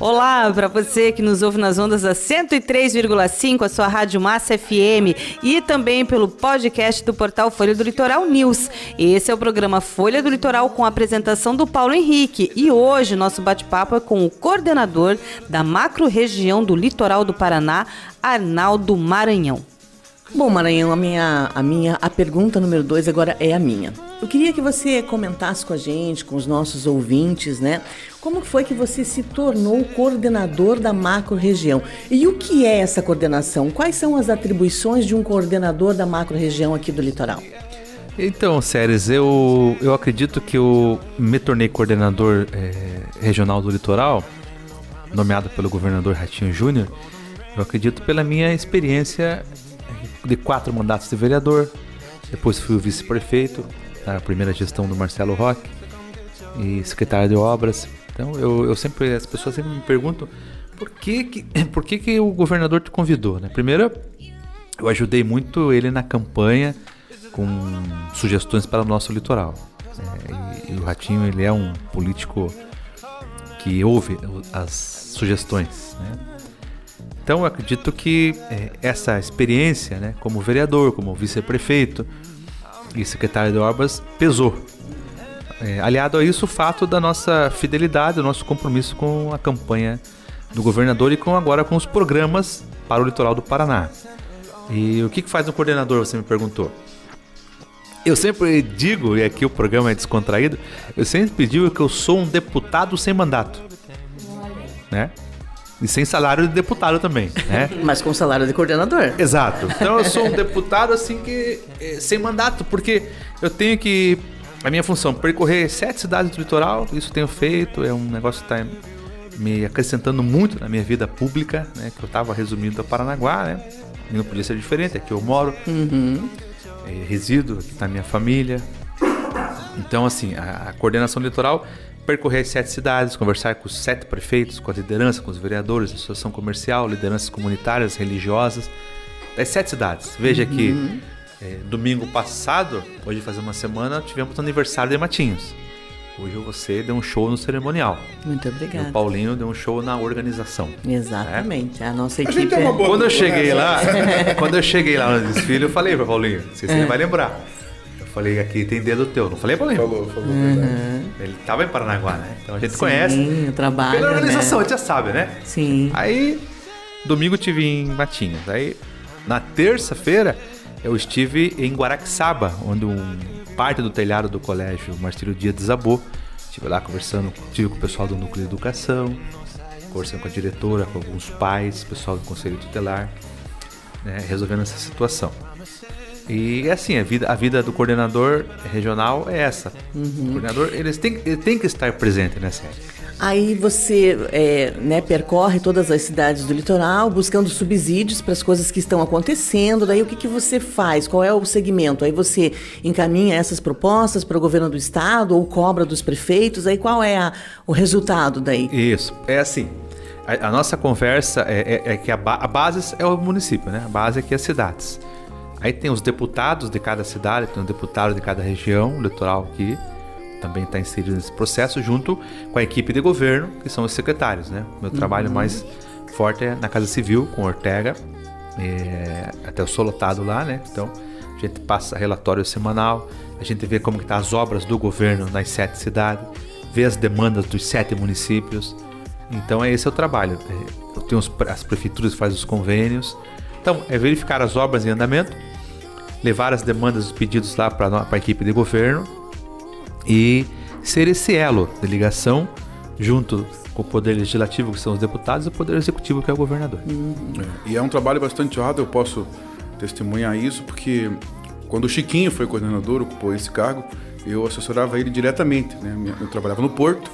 Olá para você que nos ouve nas ondas da 103,5, a sua Rádio Massa FM e também pelo podcast do portal Folha do Litoral News. Esse é o programa Folha do Litoral com a apresentação do Paulo Henrique e hoje nosso bate-papo é com o coordenador da macro-região do litoral do Paraná, Arnaldo Maranhão. Bom, Maranhão, a minha, a minha, a pergunta número dois agora é a minha. Eu queria que você comentasse com a gente, com os nossos ouvintes, né? Como foi que você se tornou coordenador da macro-região? E o que é essa coordenação? Quais são as atribuições de um coordenador da macro-região aqui do litoral? Então, Séries, eu, eu acredito que eu me tornei coordenador eh, regional do litoral, nomeado pelo governador Ratinho Júnior. Eu acredito pela minha experiência de quatro mandatos de vereador, depois fui o vice-prefeito na primeira gestão do Marcelo Roque e secretário de obras. Então, eu, eu sempre, as pessoas sempre me perguntam por que que, [coughs] por que, que o governador te convidou, né? Primeiro, eu ajudei muito ele na campanha com sugestões para o nosso litoral. É, e, e o Ratinho ele é um político que ouve as sugestões. Né? Então eu acredito que é, essa experiência, né, como vereador, como vice-prefeito e secretário de obras, pesou. É, aliado a isso, o fato da nossa fidelidade, do nosso compromisso com a campanha do governador e com agora com os programas para o litoral do Paraná. E o que, que faz um coordenador, você me perguntou? Eu sempre digo, e aqui o programa é descontraído, eu sempre digo que eu sou um deputado sem mandato. Né? E sem salário de deputado também, né? [laughs] Mas com salário de coordenador. Exato. Então eu sou um [laughs] deputado assim que eh, sem mandato, porque eu tenho que a minha função percorrer sete cidades do litoral, isso eu tenho feito, é um negócio que está me acrescentando muito na minha vida pública, né? Que eu estava resumindo a Paranaguá, né? Não podia ser diferente, aqui eu moro, eh, resido, aqui está minha família. Então assim, a, a coordenação litoral percorrer as sete cidades, conversar com os sete prefeitos, com a liderança, com os vereadores, associação comercial, lideranças comunitárias, religiosas, das sete cidades. Veja que eh, domingo passado, hoje faz uma semana, tivemos o aniversário de Matinhos. Hoje você deu um show no cerimonial. Muito E obrigada. o Paulinho deu um show na organização. Exatamente. A nossa A equipe gente é uma boa Quando eu cheguei né? lá, [laughs] quando eu cheguei lá no desfile, eu falei pra Paulinho, não sei se É. ele vai lembrar. Falei, aqui tem dedo teu. Não falei, Paulinho? Falou, falou. verdade. Ele tava em Paranaguá, né? Então a gente Sim, conhece. o trabalho, Pela organização, né? a gente já sabe, né? Sim. Aí, domingo eu tive em Matinhos. Aí, na terça-feira, eu estive em Guaraxaba, onde um parte do telhado do colégio Marcelo Dias desabou. Estive lá conversando, tive com o pessoal do núcleo de educação, conversando com a diretora, com alguns pais, pessoal do conselho tutelar, né, resolvendo essa situação. E assim, a vida, a vida do coordenador regional é essa. O coordenador, eles têm, ele tem que estar presente nessa área. Aí você é, né, percorre todas as cidades do litoral buscando subsídios para as coisas que estão acontecendo. Daí o que, que você faz? Qual é o segmento? Aí você encaminha essas propostas para o governo do estado ou cobra dos prefeitos? Aí qual é a- o resultado daí? Isso, é assim. A, a nossa conversa é, é- é que a, ba- a base é o município, né? A base aqui é as cidades. Aí tem os deputados de cada cidade, tem um deputado de cada região, o litoral aqui, também está inserido nesse processo, junto com a equipe de governo, que são os secretários, né? Meu trabalho mais forte é na Casa Civil, com Ortega, é, até eu sou lotado lá, né? Então, a gente passa relatório semanal, a gente vê como que tá as obras do governo nas sete cidades, vê as demandas dos sete municípios. Então, é esse é o trabalho. É, Eu tenho os, as prefeituras fazem os convênios. Então, é verificar as obras em andamento, levar as demandas, os pedidos lá para a equipe de governo e ser esse elo de ligação junto com o poder legislativo, que são os deputados, e o poder executivo, que é o governador. É, E é um trabalho bastante árduo, eu posso testemunhar isso, porque quando o Chiquinho foi coordenador, ocupou esse cargo, eu assessorava ele diretamente. Né? Eu trabalhava no Porto,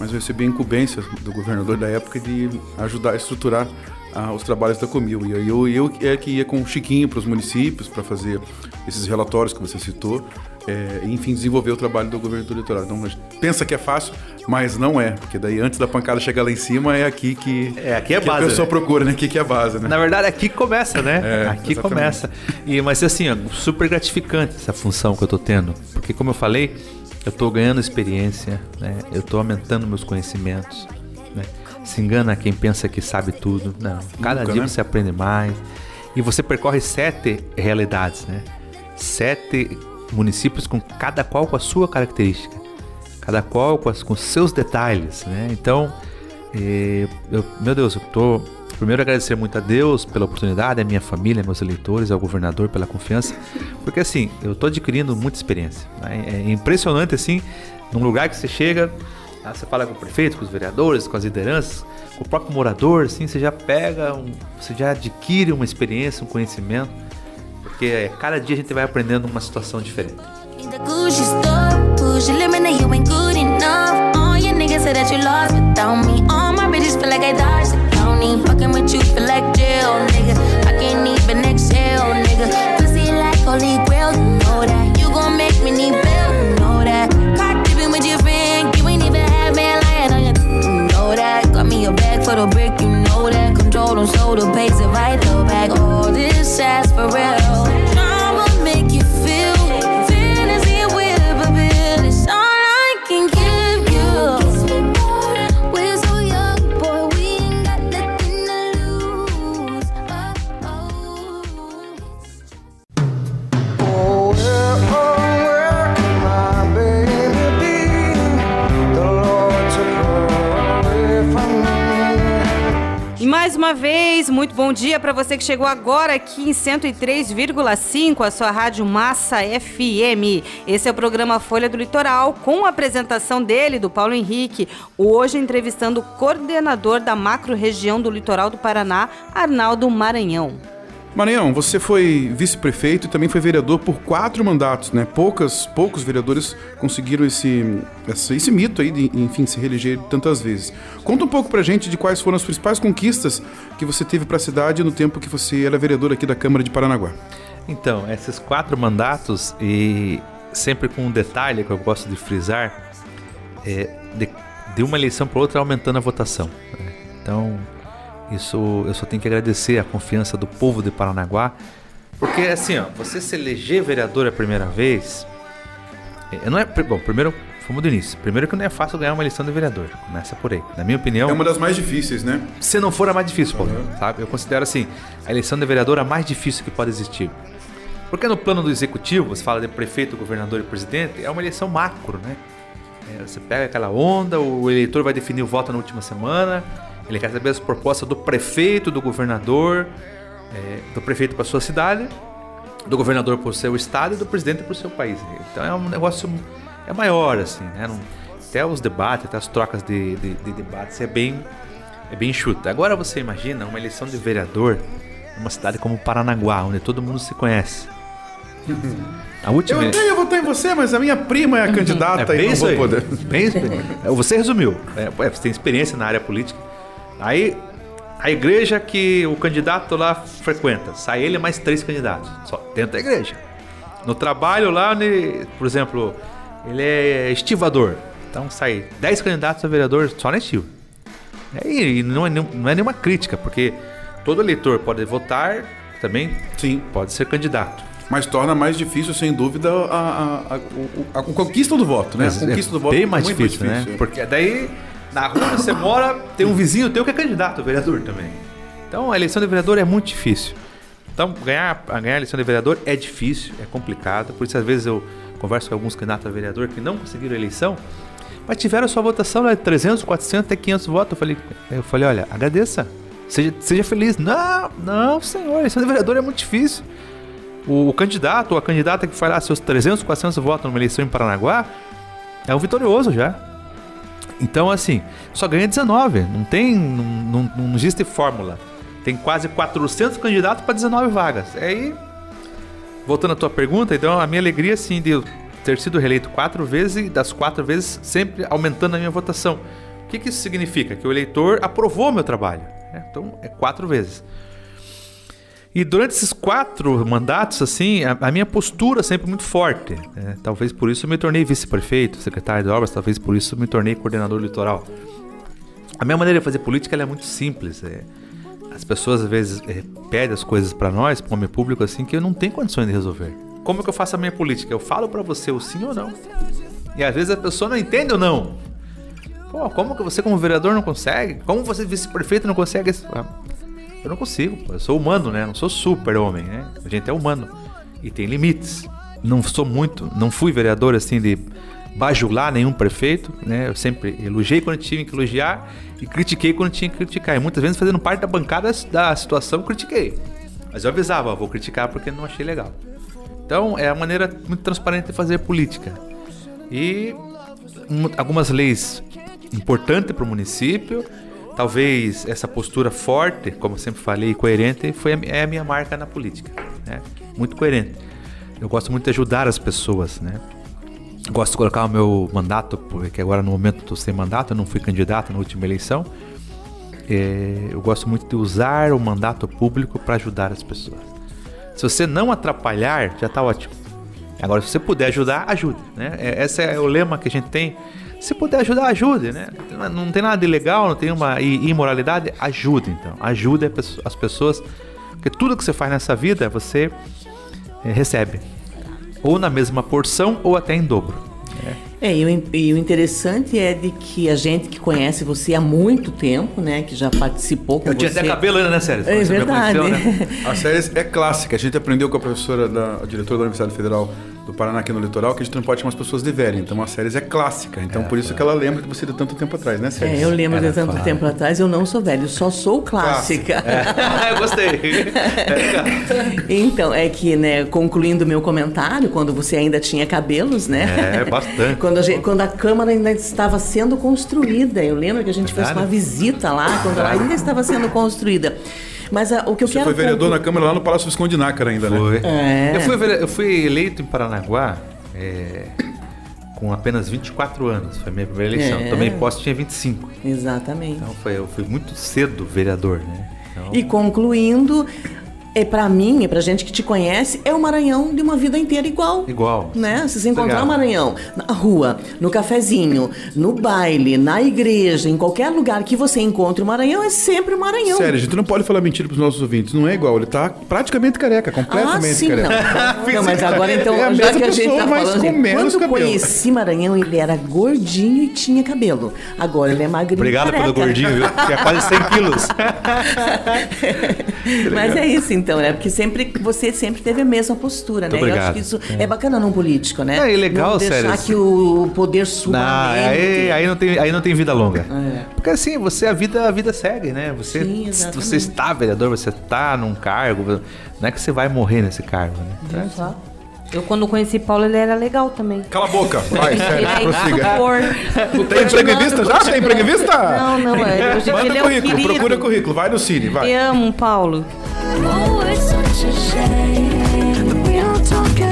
mas eu recebi a incumbência do governador da época de ajudar a estruturar ah, os trabalhos da Comil. E eu, eu é que ia com o Chiquinho para os municípios para fazer esses relatórios que você citou, é, enfim, desenvolver o trabalho do governo do litoral. Então, a gente pensa que é fácil, mas não é, porque daí antes da pancada chegar lá em cima é aqui que, É, aqui é que base, a pessoa né? procura, né? Aqui que é a base, né? Na verdade, aqui que começa, né? É, aqui exatamente. começa. E, mas assim, ó, super gratificante essa função que eu tô tendo. Porque, como eu falei, eu tô ganhando experiência, né? Eu tô aumentando meus conhecimentos. Né? Se engana quem pensa que sabe tudo. Não. Cada Nunca, dia né? você aprende mais. E você percorre sete realidades, né? Sete municípios com cada qual com a sua característica. Cada qual com, as, com seus detalhes, né? Então, eh, eu- meu Deus, eu tô primeiro agradecer muito a Deus pela oportunidade, a minha família, meus eleitores, ao governador pela confiança, porque assim, eu tô adquirindo muita experiência. né? É impressionante assim, num lugar que você chega, ah, você fala com o prefeito, com os vereadores, com as lideranças, com o próprio morador, assim, você já pega, um, você já adquire uma experiência, um conhecimento, porque eh, cada dia a gente vai aprendendo uma situação diferente. Your limit, and you ain't good enough. All your niggas say that for the brick, you know that. Control them, so the pace if I throw back all this ass for real. Uma vez, muito bom dia para você que chegou agora aqui em 103,5, a sua rádio Massa FM. Esse é o programa Folha do Litoral, com a apresentação dele, do Paulo Henrique, hoje entrevistando o coordenador da macro-região do litoral do Paraná, Arnaldo Maranhão. Maranhão, você foi vice-prefeito e também foi vereador por quatro mandatos, né? Poucas, poucos vereadores conseguiram esse, esse, esse mito aí de, enfim, se reeleger tantas vezes. Conta um pouco pra gente de quais foram as principais conquistas que você teve pra cidade no tempo que você era vereador aqui da Câmara de Paranaguá. Então, esses quatro mandatos, e sempre com um detalhe que eu gosto de frisar, é de, de uma eleição para outra aumentando a votação. né? Então, isso eu só tenho que agradecer a confiança do povo de Paranaguá, porque assim, ó, você se eleger vereador a primeira vez, é, não é, bom, primeiro Fomos do início. Primeiro que não é fácil ganhar uma eleição de vereador. Começa por aí. Na minha opinião. É uma das mais difíceis, né? Se não for a mais difícil, Paulo, sabe? Eu considero assim, a eleição de vereador a mais difícil que pode existir. Porque no plano do executivo, você fala de prefeito, governador e presidente, é uma eleição macro, né? É, você pega aquela onda, o eleitor vai definir o voto na última semana, ele quer saber as propostas do prefeito, do governador, é, do prefeito para sua cidade, do governador para o seu estado e do presidente para o seu país. Então é um negócio é maior assim, né? Não- até os debates, até as trocas de, de, de debates é bem é bem enxuta. Agora você imagina uma eleição de vereador numa cidade como Paranaguá, onde todo mundo se conhece. A última Eu eu votar em você, mas a minha prima é a candidata é e não vou aí. poder. Bem [laughs] Você resumiu. É, você tem experiência na área política. Aí, a igreja que o candidato lá frequenta, sai ele mais três candidatos. Só dentro da igreja. No trabalho lá, por exemplo, ele é estivador. Então sai 10 candidatos a vereador só na estiva. E não é, não é nenhuma crítica, porque todo eleitor pode votar, também Sim. pode ser candidato. Mas torna mais difícil, sem dúvida, a, a, a, a conquista do voto, né? A conquista é do voto bem é mais muito difícil, né? Porque daí, na rua você mora, tem um vizinho teu que é candidato a vereador também. Então, a eleição de vereador é muito difícil. Então, ganhar, a ganhar a eleição de vereador é difícil, é complicado. Por isso, às vezes, eu converso com alguns candidatos a vereador que não conseguiram a eleição, mas tiveram sua votação lá de 300, 400, até 500 votos. Eu falei, eu falei olha, agradeça. Seja, seja feliz. Não, não, senhor, eleição de vereador é muito difícil. O, o candidato ou a candidata que faz lá seus 300, 400 votos numa eleição em Paranaguá é um vitorioso já. Então, assim, só ganha 19. Não tem. Não, não, não existe fórmula. Tem quase 400 candidatos para 19 vagas. Aí, voltando à tua pergunta, então a minha alegria, assim, de ter sido reeleito quatro vezes e das quatro vezes sempre aumentando a minha votação. O que, que isso significa? Que o eleitor aprovou meu trabalho. né? Então, é quatro vezes. E durante esses quatro mandatos, assim, a, a minha postura sempre muito forte. né? Talvez por isso eu me tornei vice-prefeito, secretário de obras, talvez por isso eu me tornei coordenador litoral. A minha maneira de fazer política é muito simples. é. As pessoas às vezes é, pedem as coisas para nós, para o homem público, assim, que eu não tenho condições de resolver. Como que eu faço a minha política? Eu falo para você o sim ou não. E às vezes a pessoa não entende ou não. Pô, como que você como vereador não consegue? Como você vice-prefeito não consegue? Eu não consigo, pô. Eu sou humano, né? Não sou super-homem, né? A gente é humano. E tem limites. Não sou muito, não fui vereador assim de bajular nenhum prefeito, né? Eu sempre elogiei quando tinha que elogiar e critiquei quando tinha que criticar. E muitas vezes fazendo parte da bancada da situação, critiquei. Mas eu avisava, vou criticar porque não achei legal. Então, é a maneira muito transparente de fazer política. E algumas leis importantes para o município. Talvez essa postura forte, como eu sempre falei, coerente, foi a, é a minha marca na política. Né? Muito coerente. Eu gosto muito de ajudar as pessoas, né? Gosto de colocar o meu mandato, porque agora no momento estou sem mandato, eu não fui candidato na última eleição. É, eu gosto muito de usar o mandato público para ajudar as pessoas. Se você não atrapalhar, já está ótimo. Agora, se você puder ajudar, ajude. Né? É, esse é o lema que a gente tem. Se puder ajudar, ajude. Né? Não tem nada de legal, não tem uma imoralidade, ajude então. Ajude as pessoas. Porque tudo que você faz nessa vida, você é, recebe. Ou na mesma porção, ou até em dobro. É, e o, in- e o interessante é de que a gente que conhece você há muito tempo, né, que já participou com Eu tinha você... até cabelo ainda, né, Sérgio? É verdade. conheceu, né? [laughs] A série é clássica. A gente aprendeu com a professora, da, a diretora da Universidade Federal do Paraná aqui no litoral, que a gente não pode chamar as pessoas de velha. Então a série é clássica. Então por isso que ela lembra de você de tanto tempo atrás, né, Sérgio? É, eu lembro de Era tanto claro. tempo atrás, eu não sou velho, eu só sou clássica. [laughs] eu gostei. [laughs] Então, é que, né, concluindo o meu comentário, quando você ainda tinha cabelos, né? É, bastante. [laughs] Quando a, gente- quando a Câmara ainda estava sendo construída. Eu lembro que a gente fez Verdade. uma visita lá, quando ela ainda estava sendo construída. Mas ah, o que eu Você quero... foi vereador na Câmara lá no Palácio Visconde de Nácara ainda, né? Foi. É. Eu, fui, vere- eu fui eleito em Paranaguá é, com apenas 24 anos. Foi a minha primeira eleição. É. Tomei posse tinha 25. Exatamente. Então foi, eu fui muito cedo vereador, né? Então, E concluindo, é para mim, é pra gente que te conhece, é o Maranhão de uma vida inteira igual. Igual. Né? Se você encontrar o. Maranhão na rua, no cafezinho, no baile, na igreja, em qualquer lugar que você encontre o Maranhão, é sempre o Maranhão. Sério, a gente não pode falar mentira pros nossos ouvintes. Não é igual, ele tá praticamente careca, completamente ah, sim, careca. não. [laughs] não. Mas agora então, É a já que a gente tá falando, com menos quando cabelo. conheci Maranhão, ele era gordinho e tinha cabelo. Agora ele é magrinho. e Obrigado pelo gordinho, viu? Que é quase 100 quilos. [laughs] Mas é isso então, né? Porque sempre você sempre teve a mesma postura, né? Muito Eu acho obrigado. que isso é, bacana num político, né? É, e legal, não deixar sério. que o poder suba Não, aí, aí não tem, aí não tem vida longa. É. Porque assim, você a vida, a vida segue, né? Você, Sim, você está vereador, você está num cargo, não é que você vai morrer nesse cargo, né? Então, Exato. Eu, quando conheci Paulo, ele era legal também. Cala a boca, vai, [laughs] Ele sério, é prossiga. instrutor. Tem emprego em vista já? Tem emprego em vista? Não, não, é. Hoje Manda ele é o um currículo, procura currículo, vai no Cine, vai. Te amo, Paulo. Oh, it's such a shame that we don't talk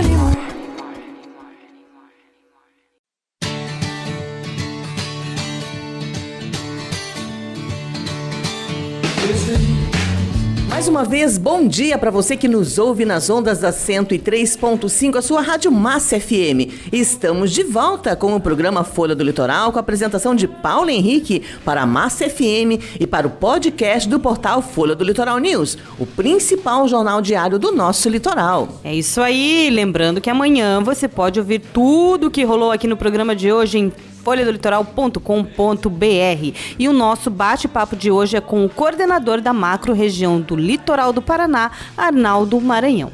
Mais uma vez, bom dia para você que nos ouve nas ondas da 103.5, a sua Rádio Massa FM. Estamos de volta com o programa Folha do Litoral, com a apresentação de Paulo Henrique para a Massa FM e para o podcast do portal Folha do Litoral News, o principal jornal diário do nosso litoral. É isso aí. Lembrando que amanhã você pode ouvir tudo que rolou aqui no programa de hoje em folhadolitoral.com.br. E o nosso bate-papo de hoje é com o coordenador da macro-região do Litoral do Paraná, Arnaldo Maranhão.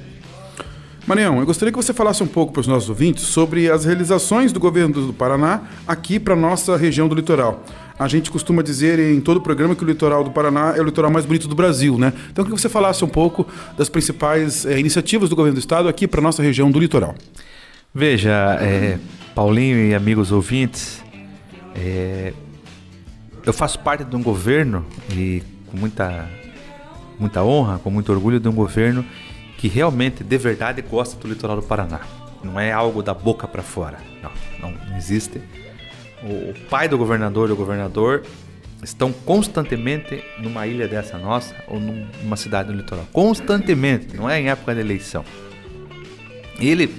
Maranhão, eu gostaria que você falasse um pouco para os nossos ouvintes sobre as realizações do governo do Paraná aqui para nossa região do litoral. A gente costuma dizer em todo o programa que o litoral do Paraná é o litoral mais bonito do Brasil, né? Então, eu queria que você falasse um pouco das principais eh, iniciativas do governo do estado aqui para nossa região do litoral. Veja, é, Paulinho e amigos ouvintes, é, eu faço parte de um governo e com muita, muita honra, com muito orgulho de um governo que realmente, de verdade, gosta do litoral do Paraná. Não é algo da boca para fora. Não, não, existe. O, o pai do governador e o governador estão constantemente numa ilha dessa nossa ou num- numa cidade do litoral. Constantemente, não é em época de eleição. Ele,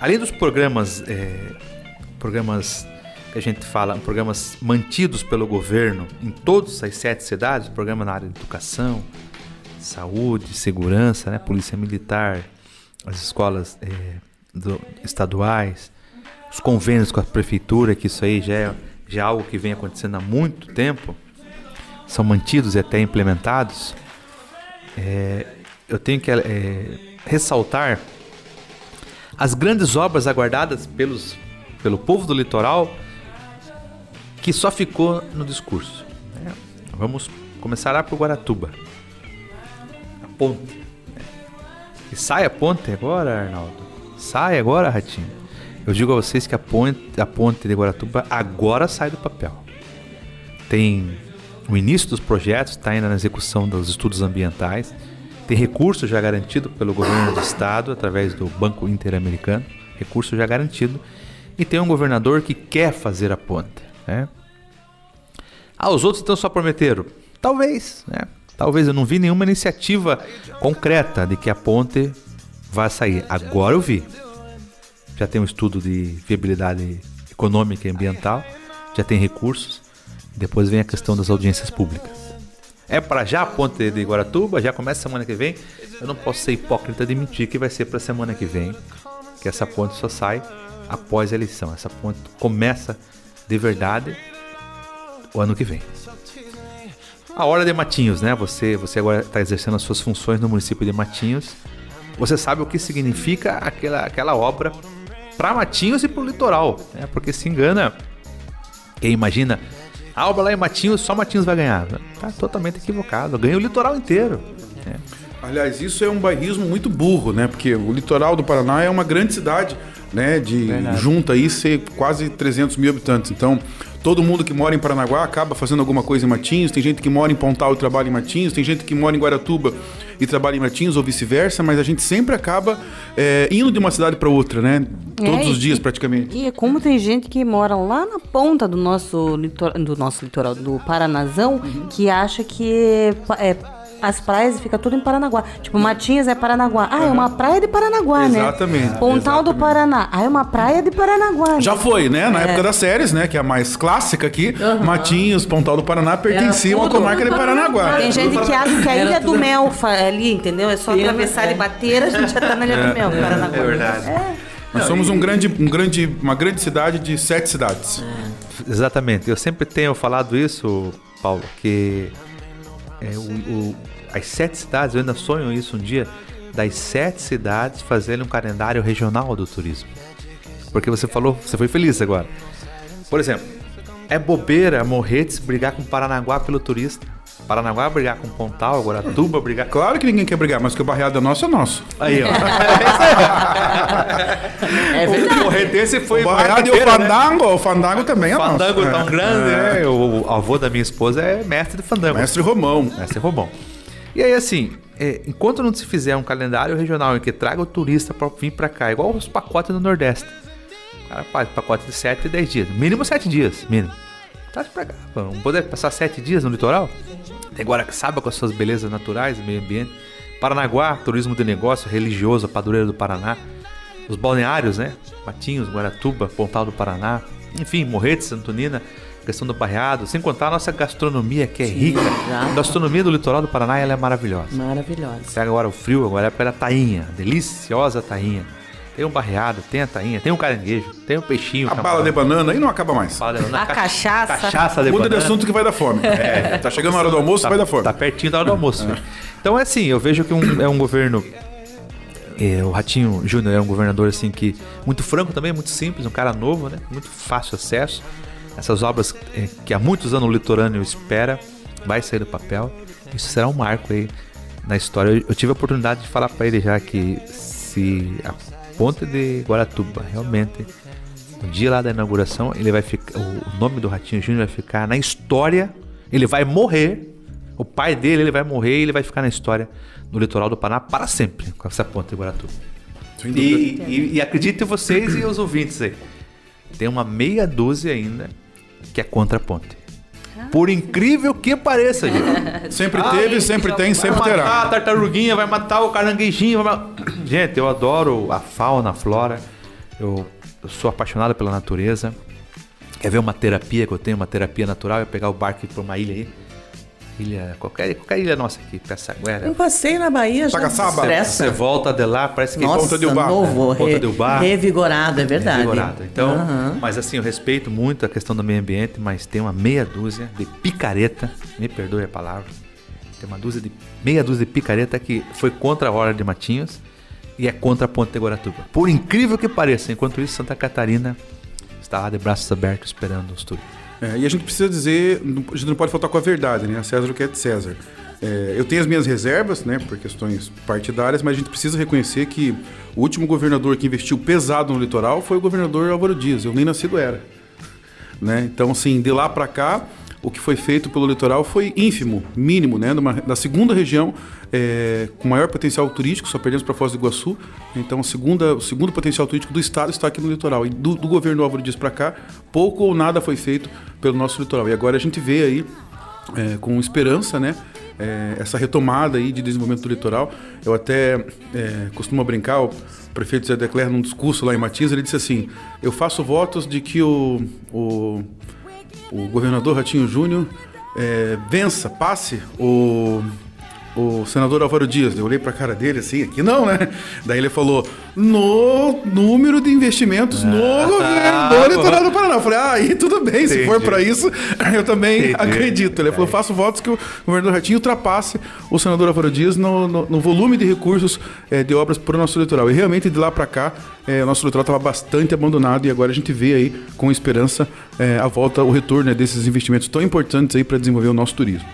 além dos programas, é, programas a gente fala, programas mantidos pelo governo em todas as sete cidades, programa na área de educação, saúde, segurança, né, polícia militar, as escolas é, do- estaduais, os convênios com a prefeitura, que isso aí já é, já é algo que vem acontecendo há muito tempo, são mantidos e até implementados. É, eu tenho que é, ressaltar as grandes obras aguardadas pelos, pelo povo do litoral que só ficou no discurso. né? Vamos começar lá por Guaratuba. A ponte. né? E sai a ponte agora, Arnaldo. Sai agora, Ratinho. Eu digo a vocês que a ponte, a ponte de Guaratuba agora sai do papel. Tem o início dos projetos, está ainda na execução dos estudos ambientais. Tem recurso já garantido pelo governo do estado através do Banco Interamericano, recurso já garantido. E tem um governador que quer fazer a ponte. Né? Ah, os outros então só prometeram? Talvez, né? Talvez eu não vi nenhuma iniciativa concreta de que a ponte vai sair. Agora eu vi. Já tem um estudo de viabilidade econômica e ambiental, já tem recursos. Depois vem a questão das audiências públicas. É para já a ponte de Guaratuba, já começa semana que vem. Eu não posso ser hipócrita de mentir que vai ser para semana que vem, que essa ponte só sai após a eleição. Essa ponte começa de verdade o ano que vem. A hora de Matinhos, né? Você, você agora está exercendo as suas funções no município de Matinhos. Você sabe o que significa aquela, aquela obra para Matinhos e para o litoral, né? Porque se engana quem imagina a obra lá em Matinhos, só Matinhos vai ganhar. Tá totalmente equivocado. Ganha o litoral inteiro. né? Aliás, isso é um bairrismo muito burro, né? Porque o litoral do Paraná é uma grande cidade, né? De Verdade. junta aí ser quase 300 mil habitantes. Então, todo mundo que mora em Paranaguá acaba fazendo alguma coisa em Matinhos. Tem gente que mora em Pontal e trabalha em Matinhos. Tem gente que mora em Guaratuba e trabalha em Matinhos ou vice-versa. Mas a gente sempre acaba é, indo de uma cidade para outra, né? Todos É, os dias e- praticamente. E é como tem gente que mora lá na ponta do nosso litoral, do nosso litoral, do Paranazão, que acha que é, as praias e fica tudo em Paranaguá. Tipo, Matinhas é Paranaguá. Ah, é uma praia de Paranaguá, né? Exatamente, Pontal do Paraná. Ah, é uma praia de Paranaguá. Já foi, né? Na É. época das séries, né? Que é a mais clássica aqui. Matinhos, Pontal do Paraná pertenciam à tudo. comarca de Paranaguá. Tem gente que acha que a Ilha do Mel fa- ali, entendeu? É só Sim, atravessar é. e bater, a gente já tá na Ilha do Mel, Paranaguá. É verdade. Nós somos um grande, um grande, uma grande cidade de sete cidades. Exatamente. Eu sempre tenho falado isso, Paulo, que é, o- o- as sete cidades, eu ainda sonho isso um dia, das sete cidades fazerem um calendário regional do turismo. Porque você falou, você foi feliz agora. Por exemplo, é bobeira Morretes brigar com Paranaguá pelo turista. Paranaguá brigar com Pontal, Guaratuba brigar. Claro que ninguém quer brigar, mas que o barreado é nosso é nosso. Aí, ó. [laughs] É verdade. o Morretense foi o barreado e o né? fandango, o fandango também é Fandango nosso. tão É. grande, É. né? O, avô da minha esposa é mestre de fandango. Mestre Romão. Mestre Romão. E aí, assim, é, enquanto não se fizer um calendário regional em que traga o turista pra vir pra cá, igual os pacotes no Nordeste. O cara faz pacote de 7 e 10 dias. Mínimo 7 dias, mínimo. Traz pra cá. Vamos poder passar 7 dias no litoral? Tem Guaraçaba com as suas belezas naturais, meio ambiente. Paranaguá, turismo de negócio, religioso, Padureira do Paraná. Os balneários, né? Matinhos, Guaratuba, Pontal do Paraná. Enfim, Morretes, Antonina, questão do barreado. Sem contar a nossa gastronomia, que é rica. já. A gastronomia do litoral do Paraná ela é maravilhosa. Maravilhosa. Pega agora o frio, agora é a época da tainha. Deliciosa tainha. Tem um barreado, tem a tainha, tem um caranguejo, tem um peixinho. A bala de banana aí não acaba mais. Bala de banana, A ca- cachaça. Cachaça de Muda de banana. assunto que vai dar fome. É. [laughs] Tá chegando a hora do almoço, Tá- vai dar fome. Tá pertinho da hora do almoço. né? Então é assim, eu vejo que um- é um governo. é, o Ratinho Júnior é um governador assim que muito franco também, muito simples, um cara novo, né? Muito fácil acesso. Essas obras é, que há muitos anos o litorâneo espera, vai sair do papel. Isso será um marco aí na história. Eu, eu tive a oportunidade de falar para ele já que se a ponte de Guaratuba realmente no dia lá da inauguração, ele vai ficar. O nome do Ratinho Júnior vai ficar na história. Ele vai morrer. O pai dele, ele vai morrer e ele vai ficar na história no litoral do Paraná para sempre com essa ponte de Guaratuba. E, e, e acreditem vocês e os ouvintes aí. Tem uma meia dúzia ainda que é contra a ponte. Por incrível que pareça, gente. [laughs] Sempre teve, sempre tem, sempre vai matar terá. a tartaruguinha, vai matar o caranguejinho. [clears throat] Gente, eu adoro a fauna, a flora. Eu, eu sou apaixonado pela natureza. Quer ver uma terapia que eu tenho, uma terapia natural? É pegar o barco e ir pra uma ilha aí. Ilha, qualquer, qualquer ilha nossa aqui, Pessaguera. Um passeio na Bahia já Tagaçaba. Você estressa. volta de lá, parece que Nossa, Ponta del Bar. novo, Ponta re- del Bar. revigorado, é verdade. Revigorado. Então, Aham. mas assim, eu respeito muito a questão do meio ambiente, mas tem uma meia dúzia de picareta, me perdoe a palavra, tem uma dúzia de meia dúzia de picareta que foi contra a hora de Matinhos e é contra a Ponte de Guaratuba. Por incrível que pareça, enquanto isso, Santa Catarina está lá de braços abertos esperando os turistas. É, e a gente precisa dizer, a gente não pode faltar com a verdade, né? A César o que é de César. É, eu tenho as minhas reservas, né, por questões partidárias, mas a gente precisa reconhecer que o último governador que investiu pesado no litoral foi o governador Álvaro Dias. Eu nem nascido era. Né? Então, assim, de lá para cá, o que foi feito pelo litoral foi ínfimo, mínimo, né? Numa, da segunda região é, com maior potencial turístico, só perdemos para Foz do Iguaçu. Então, segunda, o segundo potencial turístico do estado está aqui no litoral. E do, do governo Álvaro Dias para cá, pouco ou nada foi feito pelo nosso litoral. E agora a gente vê aí, é, com esperança, né? é, essa retomada aí de desenvolvimento do litoral. Eu até é, costumo brincar, o prefeito Zé Declerc, num discurso lá em Matias, ele disse assim: Eu faço votos de que o, o, o governador Ratinho Júnior é, vença, passe o, o senador Álvaro Dias. Eu olhei pra cara dele assim, aqui não, né? Daí ele falou: no número de investimentos no governo do litoral do Paraná. Eu falei: ah, aí tudo bem, se for Entendi. pra isso, [laughs] eu também Entendi. acredito. Ele falou: faço votos que o governador Ratinho ultrapasse o senador Álvaro Dias no, no- no volume de recursos eh, de obras para o nosso litoral. E realmente de lá para cá, eh, o nosso litoral estava bastante abandonado e agora a gente vê aí com esperança eh, a volta, o retorno né, desses investimentos tão importantes aí para desenvolver o nosso turismo.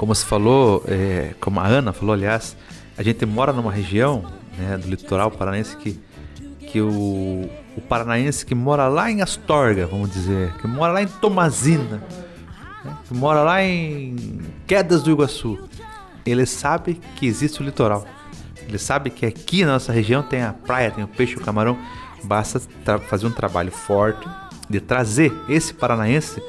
Como se falou, é, como a Ana falou, aliás, a gente mora numa região né, do litoral paranaense que, que o, o paranaense que mora lá em Astorga, vamos dizer, que mora lá em Tomazina, né, que mora lá em Quedas do Iguaçu, ele sabe que existe o litoral. Ele sabe que aqui na nossa região tem a praia, tem o peixe, o camarão. Basta fazer um trabalho forte de trazer esse paranaense,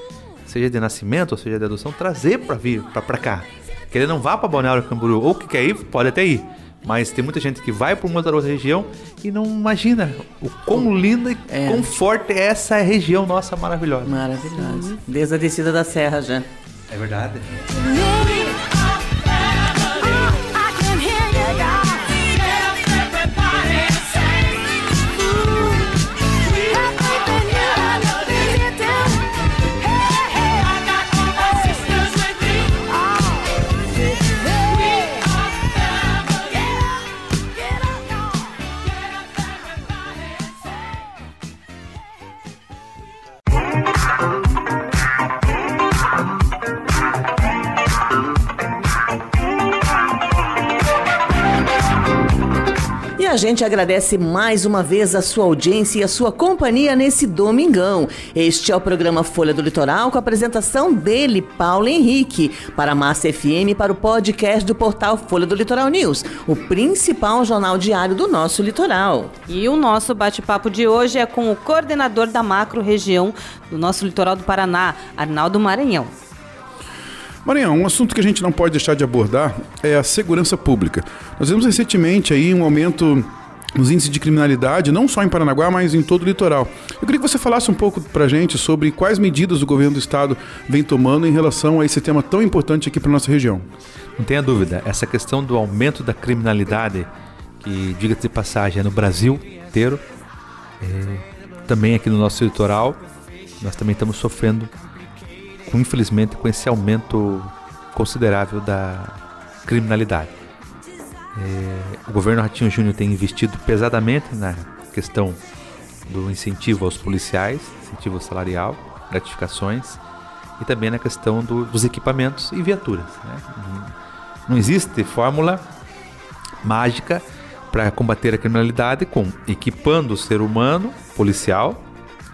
seja de nascimento ou seja de adoção, trazer para vir para cá. Que ele não vá para Balneário Camboriú, ou que quer ir, pode até ir. Mas tem muita gente que vai para uma outra região e não imagina o quão linda e É. quão forte é essa região nossa maravilhosa. Maravilhoso. Desde a descida da serra já. É verdade. A gente agradece mais uma vez a sua audiência e a sua companhia nesse domingão. Este é o programa Folha do Litoral com a apresentação dele, Paulo Henrique, para a Massa FM e para o podcast do portal Folha do Litoral News, o principal jornal diário do nosso litoral. E o nosso bate-papo de hoje é com o coordenador da macro região do nosso litoral do Paraná, Arnaldo Maranhão. Maranhão, um assunto que a gente não pode deixar de abordar é a segurança pública. Nós vimos recentemente aí um aumento nos índices de criminalidade, não só em Paranaguá, mas em todo o litoral. Eu queria que você falasse um pouco pra gente sobre quais medidas o governo do estado vem tomando em relação a esse tema tão importante aqui para nossa região. Não tenha dúvida, essa questão do aumento da criminalidade, que, diga-se de passagem, é no Brasil inteiro, é, também aqui no nosso litoral, nós também estamos sofrendo, com, infelizmente, com esse aumento considerável da criminalidade. É, o governo Ratinho Júnior tem investido pesadamente na questão do incentivo aos policiais, incentivo salarial, gratificações, e também na questão do- dos equipamentos e viaturas. né? Não existe fórmula mágica para combater a criminalidade com equipando o ser humano, policial,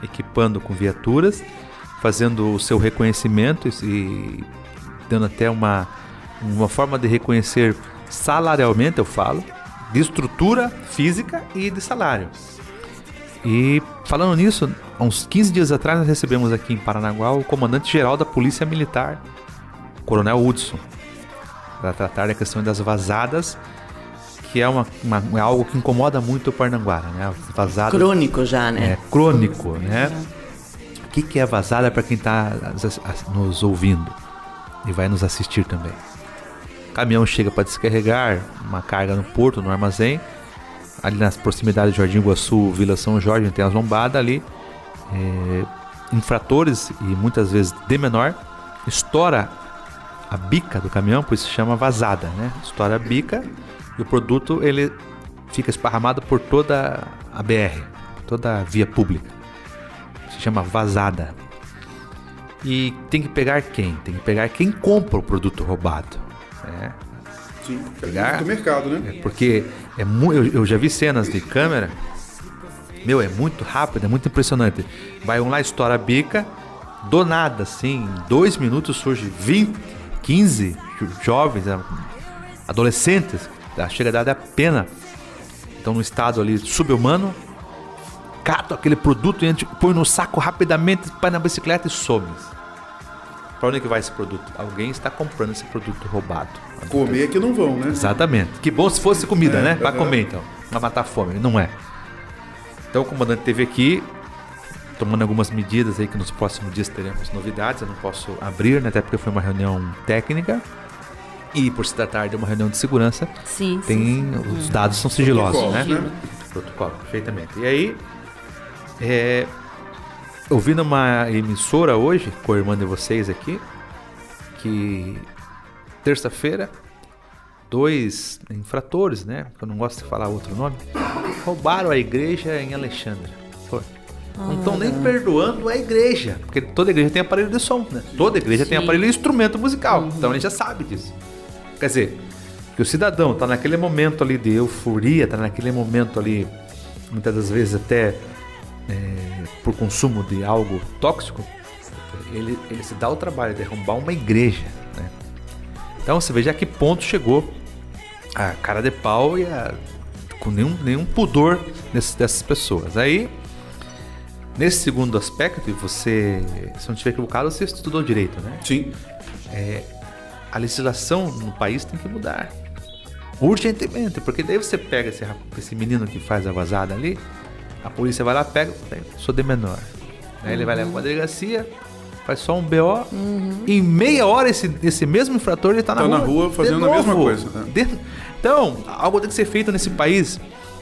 equipando com viaturas, fazendo o seu reconhecimento e- dando até uma, uma forma de reconhecer salarialmente, eu falo, de estrutura física e de salário. E falando nisso, há uns 15 dias atrás nós recebemos aqui em Paranaguá o comandante-geral da Polícia Militar, Coronel Hudson, para tratar da questão das vazadas, que é, uma, uma- é algo que incomoda muito o Paranaguara, né? As Vazadas, Crônico já, né? É, crônico, né? Que, que é vazada para quem está nos ouvindo e vai nos assistir também? Caminhão chega para descarregar uma carga no porto, no armazém, ali nas proximidades de Jardim Iguaçu, Vila São Jorge, tem as lombadas ali. é, infratores e muitas vezes de menor, estoura a bica do caminhão, por isso se chama vazada, né? Estoura a bica e o produto ele fica esparramado por toda a BR, toda a via pública. Se chama vazada. E tem que pegar quem? Tem que pegar quem compra o produto roubado. né? Sim, Pegar- do mercado, né? É porque é eu, eu já vi cenas de câmera. Meu, é muito rápido, é muito impressionante. Vai um lá, estoura a bica, do nada, assim, em dois minutos surge 20, 15 jo- jovens, adolescentes, chega a dar a pena. Estão num estado ali subhumano, catam aquele produto e a gente põe no saco rapidamente, põe na bicicleta e some. Para onde que vai esse produto? Alguém está comprando esse produto roubado. Comer que não vão, né? Exatamente. Que bom se fosse comida, É, né? Pra aham. comer então. Pra matar a fome. Não é. Então o comandante esteve aqui, tomando algumas medidas aí que nos próximos dias teremos novidades. Eu não posso abrir, né? Até porque foi uma reunião técnica. E por se tratar de uma reunião de segurança, Sim, tem sim. os dados são sigilosos, Protocolo, né? né? Protocolo, perfeitamente. E aí, é, eu vi numa emissora hoje, com a irmã de vocês aqui, que terça-feira, dois infratores, né? Que eu não gosto de falar outro nome, roubaram a igreja em Alexandre. Pô, Não estão nem perdoando a igreja, porque toda igreja tem aparelho de som, né? Toda igreja tem Sim. aparelho de instrumento musical, então ele já sabe disso. Quer dizer, que o cidadão tá naquele momento ali de euforia, tá naquele momento ali, muitas das vezes até é, por consumo de algo tóxico, ele, ele se dá o trabalho de arrombar uma igreja. Né? Então você veja a que ponto chegou a cara de pau e a, com nenhum, nenhum pudor desse- dessas pessoas. Aí, nesse segundo aspecto, e você, se não estiver equivocado, você estudou direito, né? Sim. É, a legislação no país tem que mudar. Urgentemente, porque daí você pega esse, esse menino que faz a vazada ali, a polícia vai lá, pega, "Bem, sou de menor. Aí ele vai levar pra delegacia, faz só um BO, em meia hora esse, esse mesmo infrator ele tá na Tá rua. na rua fazendo a mesma coisa, né? De- Então, algo tem que ser feito nesse país.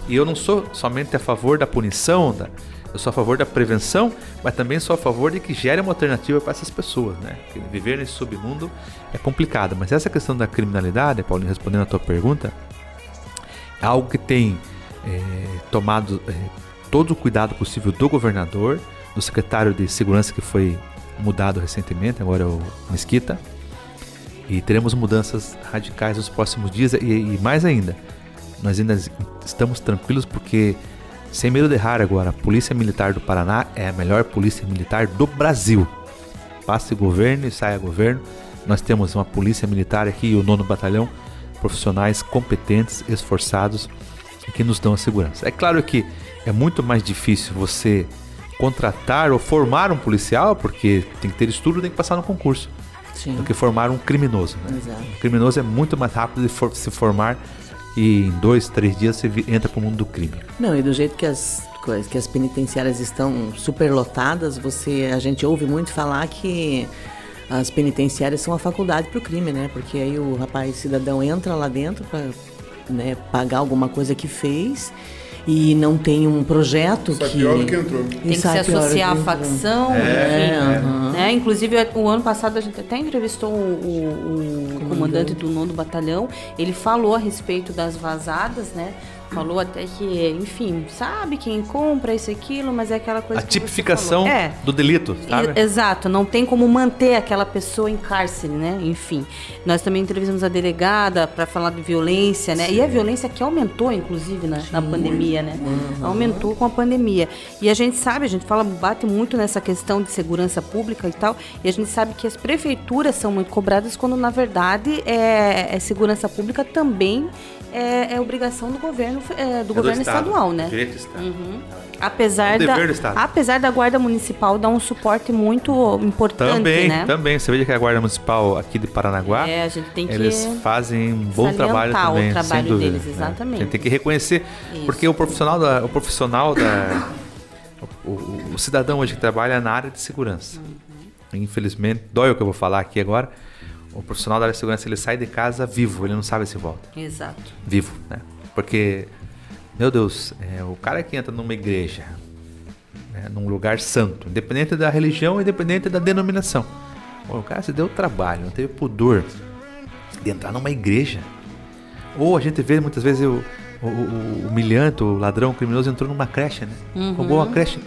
E eu não sou somente a favor da punição, da, eu sou a favor da prevenção, mas também sou a favor de que gere uma alternativa para essas pessoas, né? Porque viver nesse submundo é complicado. Mas essa questão da criminalidade, Paulinho, respondendo a tua pergunta, é algo que tem é, tomado é, todo o cuidado possível do governador, do secretário de segurança que foi mudado recentemente, agora é o Mesquita. E teremos mudanças radicais nos próximos dias e, e mais ainda, nós ainda estamos tranquilos porque, sem medo de errar agora, a Polícia Militar do Paraná é a melhor polícia militar do Brasil. Passe governo e saia governo, nós temos uma polícia militar aqui o nono batalhão, profissionais competentes, esforçados e que nos dão a segurança. É claro que é muito mais difícil você contratar ou formar um policial, porque tem que ter estudo, tem que passar no concurso, Sim. do que formar um criminoso. Né? Exato. O criminoso é muito mais rápido de for- se formar e em dois, três dias você entra para o mundo do crime. Não, e do jeito que as que as penitenciárias estão superlotadas, você a gente ouve muito falar que as penitenciárias são a faculdade para o crime, né? Porque aí o rapaz cidadão entra lá dentro para né, pagar alguma coisa que fez e não tem um projeto Sai que pior do que entrou. Tem que se associar à facção, É, enfim. aham. né? Inclusive, o ano passado a gente até entrevistou o, o- o comandante do nono batalhão. Ele falou a respeito das vazadas, né? Falou até que, enfim, sabe quem compra isso e aquilo, mas é aquela coisa A tipificação. É. do delito, sabe? Exato, não tem como manter aquela pessoa em cárcere, né? Enfim, nós também entrevistamos a delegada para falar de violência, né? E a violência que aumentou, inclusive, na, na pandemia, né? Aumentou com a pandemia. E a gente sabe, a gente fala, bate muito nessa questão de segurança pública e tal, e a gente sabe que as prefeituras são muito cobradas quando, na verdade, é, é segurança pública também é, é obrigação do governo, é, do É governo Estado, estadual, né? Direito do Estado. Uhum. Apesar, É o dever da, do Estado. apesar da Guarda Municipal dar um suporte muito importante, Também, né? também. Você vê que a Guarda Municipal aqui de Paranaguá, É, a gente tem que eles fazem um bom trabalho o também, trabalho sem dúvida. deles, né? exatamente. A gente tem que reconhecer, Isso. porque o profissional da, o profissional da, o, o- o cidadão hoje que trabalha na área de segurança. Uhum. Infelizmente, dói o que eu vou falar aqui agora. O profissional da área de segurança ele sai de casa vivo, ele não sabe se volta Exato. vivo, né? Porque, meu Deus, é, o cara que entra numa igreja, né, num lugar santo, independente da religião, independente da denominação, o cara se deu trabalho, não teve pudor de entrar numa igreja. Ou a gente vê muitas vezes o, o, o- humilhante, o ladrão, o criminoso entrou numa creche, né? Uhum. Roubou uma creche.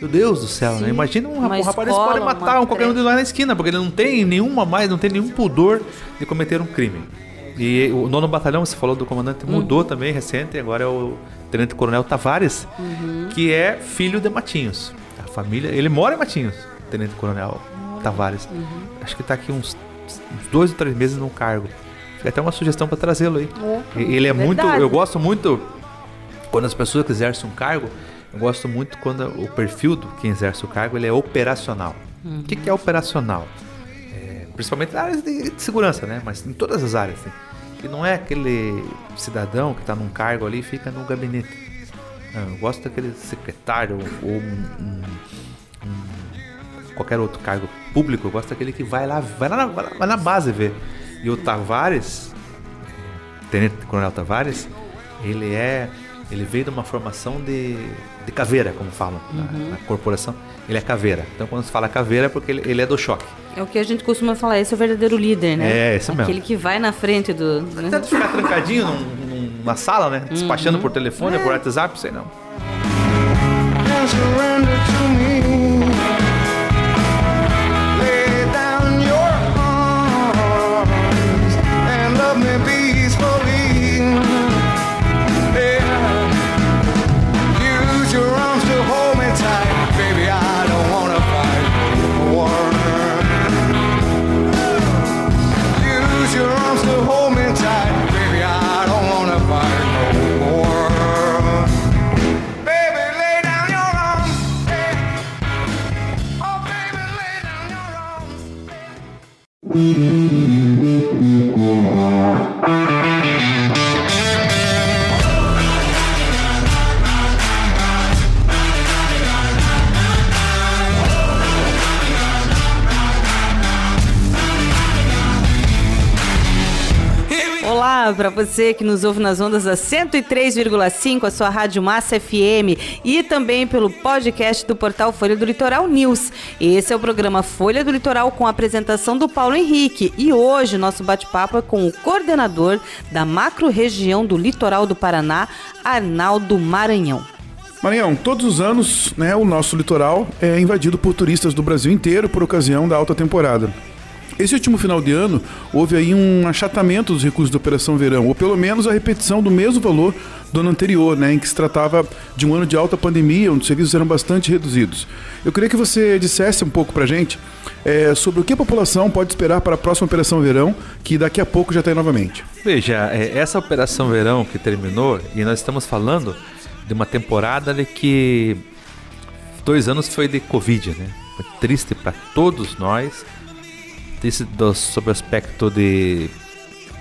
Meu Deus do céu, né? Sim. Imagina um, um rapaz escola, pode matar um, qualquer um de nós na esquina, porque ele não tem nenhuma mais, não tem nenhum pudor de cometer um crime. E o nono batalhão, você falou do comandante, mudou Uhum. também recente, agora é o Tenente Coronel Tavares, Uhum. que é filho de Matinhos. A família, ele mora em Matinhos, Tenente Coronel Tavares. Uhum. Acho que está aqui uns, uns dois ou três meses no cargo. Fica até uma sugestão para trazê-lo aí. Ele é muito, verdade. eu gosto muito quando as pessoas que exercem um cargo, eu gosto muito quando o perfil do quem exerce o cargo ele é operacional. Uhum. O que, que é operacional? É, principalmente na área de, de segurança, né? Mas em todas as áreas. Né? Que não é aquele cidadão que está num cargo ali e fica no gabinete. Não, eu gosto daquele secretário ou um- um- um- qualquer outro cargo público. Eu gosto daquele que vai lá, vai lá na, vai na base ver. E o Tavares, Tenente Coronel Tavares, ele é. Ele veio de uma formação de, de caveira, como falam na- Uhum. na, corporação. Ele é caveira. Então quando se fala caveira é porque ele, ele é do choque. É o que a gente costuma falar, esse é o verdadeiro líder, né? É, esse mesmo. Aquele que vai na frente do. né? Tanto ficar trancadinho num- num- numa sala, né? Despachando Uhum. por telefone, por WhatsApp, sei não. surrender to me. Para você que nos ouve nas ondas da 103,5, a sua Rádio Massa FM e também pelo podcast do portal Folha do Litoral News. Esse é o programa Folha do Litoral com a apresentação do Paulo Henrique e hoje nosso bate-papo é com o coordenador da macro região do litoral do Paraná, Arnaldo Maranhão. Maranhão, todos os anos, né, o nosso litoral é invadido por turistas do Brasil inteiro por ocasião da alta temporada. Esse último final de ano, houve aí um achatamento dos recursos da Operação Verão, ou pelo menos a repetição do mesmo valor do ano anterior, né, em que se tratava de um ano de alta pandemia, onde os serviços eram bastante reduzidos. Eu queria que você dissesse um pouco pra gente é, sobre o que a população pode esperar para a próxima Operação Verão, que daqui a pouco já está aí novamente. Veja, é, essa Operação Verão que terminou, e nós estamos falando de uma temporada de que dois anos foi de Covid, né? Foi triste para todos nós, triste do, sobre o aspecto de